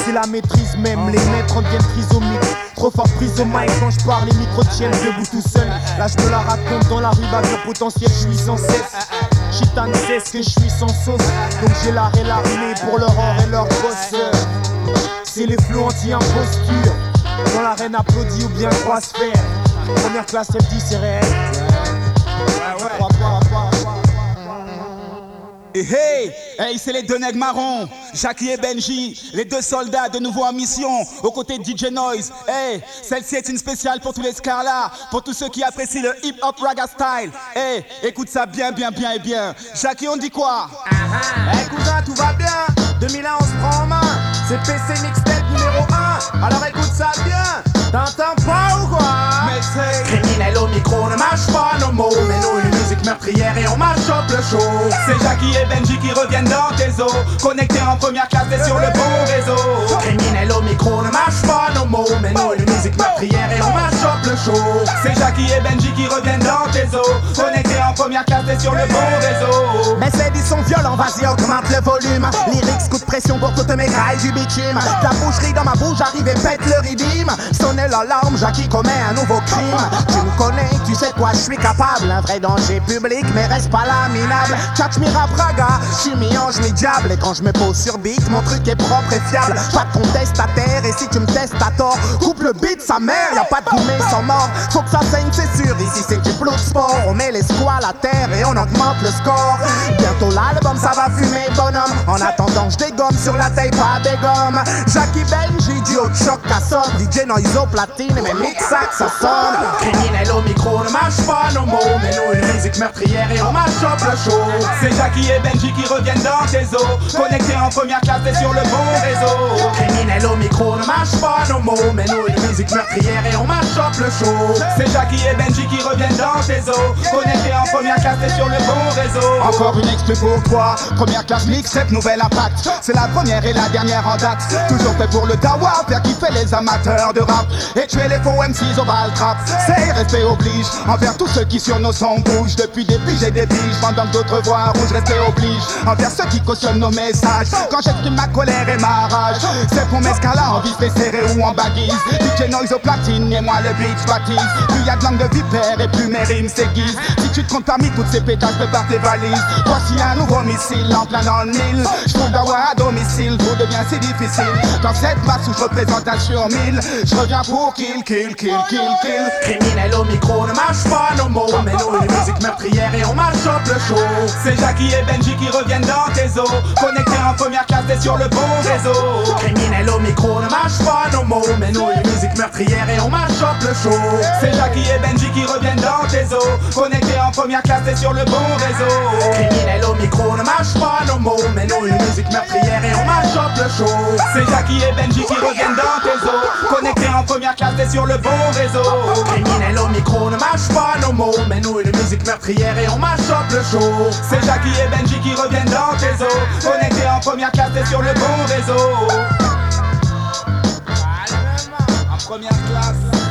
C'est la maîtrise même, les maîtres en viennent trisomiques. Trop fort prise au mic quand je parle, les micros tiennent debout tout seul. Là, je me la raconte dans la rue, bavure potentiel, je suis sans cesse. Chitane sait ce que je suis sans sauce. Donc j'ai l'art et l'armée pour leur or et leur boss. C'est les flots anti-imposture. Dans l'arène applaudie ou bien croise faire. Première classe, elle dit c'est réel. Et hey, hey, c'est les deux nègres marrons, Jackie et Benji, les deux soldats de nouveau en mission, aux côtés de DJ Noise. Hey, celle-ci est une spéciale pour tous les scarlats, pour tous ceux qui apprécient le hip-hop raga style. Hey, écoute ça bien, bien, bien et bien. Jackie, on dit quoi? Hey cousin, tout va bien? 2001 on se prend en main. C'est PC Mixtape numéro 1 Alors écoute ça bien. T'entends pas ou quoi? Mais c'est Criminel au micro, ne mâche pas nos mots Mais nous une musique meurtrière et on up le show C'est Jackie et Benji qui reviennent dans tes os, connectés en première classe et sur le bon réseau. Criminel au micro, ne mâche pas nos mots Mais nous une musique meurtrière et on up le show C'est Jackie et Benji qui reviennent dans tes os, connectés en première classe et sur le bon réseau. Mais ces disques sont violents, vas-y augmente le volume. Lyrics, coup de pression pour toutes mes grailles du bitume. La boucherie dans ma bouche, j'arrive et pète le rythme Sonnez l'alarme, Jackie commet un nouveau crime me tu sais quoi, je suis capable. Un vrai danger public, mais reste pas là minable Tchatch mi rap raga, je suis mi-ange mi-diable Et quand je me pose sur beat, mon truc est propre et fiable. Pas de conteste à terre, et si tu me testes à tort Coupe le beat, sa mère, y'a pas de gourmet sans mort. Faut que ça saigne, c'est sûr, ici c'est du blood sport. On met les squales à terre et on augmente le score. Bientôt l'album, ça va fumer bonhomme. En attendant, je dégomme sur la taille, pas des gommes. Jackie Benji, de choc à sonne. DJ Noise platine et mes mixacs, ça sonne. Criminel au micro, ne mâche pas nos mots. Mais nous une musique meurtrière et on up le show C'est Jackie et Benji qui reviennent dans tes os, connectés en première classe et sur le bon réseau. Criminel au micro, ne mâche pas nos mots. Mais nous une musique meurtrière et on mâche up le show C'est Jackie et Benji qui reviennent dans tes os, connectés en première classe et sur le bon réseau. Encore une exclu pour toi, première classe mixtape, nouvel impact. C'est la première et la dernière en date. Toujours fait pour le dawa, faire kiffer les amateurs de rap et tuer les faux MCs au bal trap. C'est respect oblige envers tous ceux qui sur nos sons bougent depuis des piges et des piges pendant que d'autres voix rouges respect oblige envers ceux qui cautionnent nos messages quand j'exprime ma colère et ma rage. C'est pour mes scala en vif serré ou en baguise. DJ Noise au platine et moi le beach baptise. Plus y a de langue de vipère et plus mes rimes s'aiguisent. Si tu te comptes parmi toutes ces pétasses, prépare tes valises. Voici un nouveau missile en plein dans le mille. Je à domicile, tout devient si difficile. Dans cette masse où sur mille, je reviens pour kill, kill, kill, kill, kill. Criminel au micro, ne mâche pas nos mots. Mais nous, une musique meurtrière et on marche le show. C'est Jackie et Benji qui reviennent dans tes os. Connectés en première classe et sur le bon réseau. Criminel au micro, ne mâche pas nos mots. Mais nous, une musique meurtrière et on marche le show. C'est Jackie et Benji qui reviennent dans tes os. Connectés en première classe et sur le bon réseau. Criminel au micro, ne mâche pas nos mots. Mais nous, une musique meurtrière et on marche le show. C'est Jackie et Benji qui dans tes os. Connectés en première classe et sur le bon réseau. Criminel au micro, ne mâche pas nos mots. Mais nous, une musique meurtrière et on up le show. C'est Jackie et Benji qui reviennent dans tes os. Connectés en première classe et sur le bon réseau. En première classe.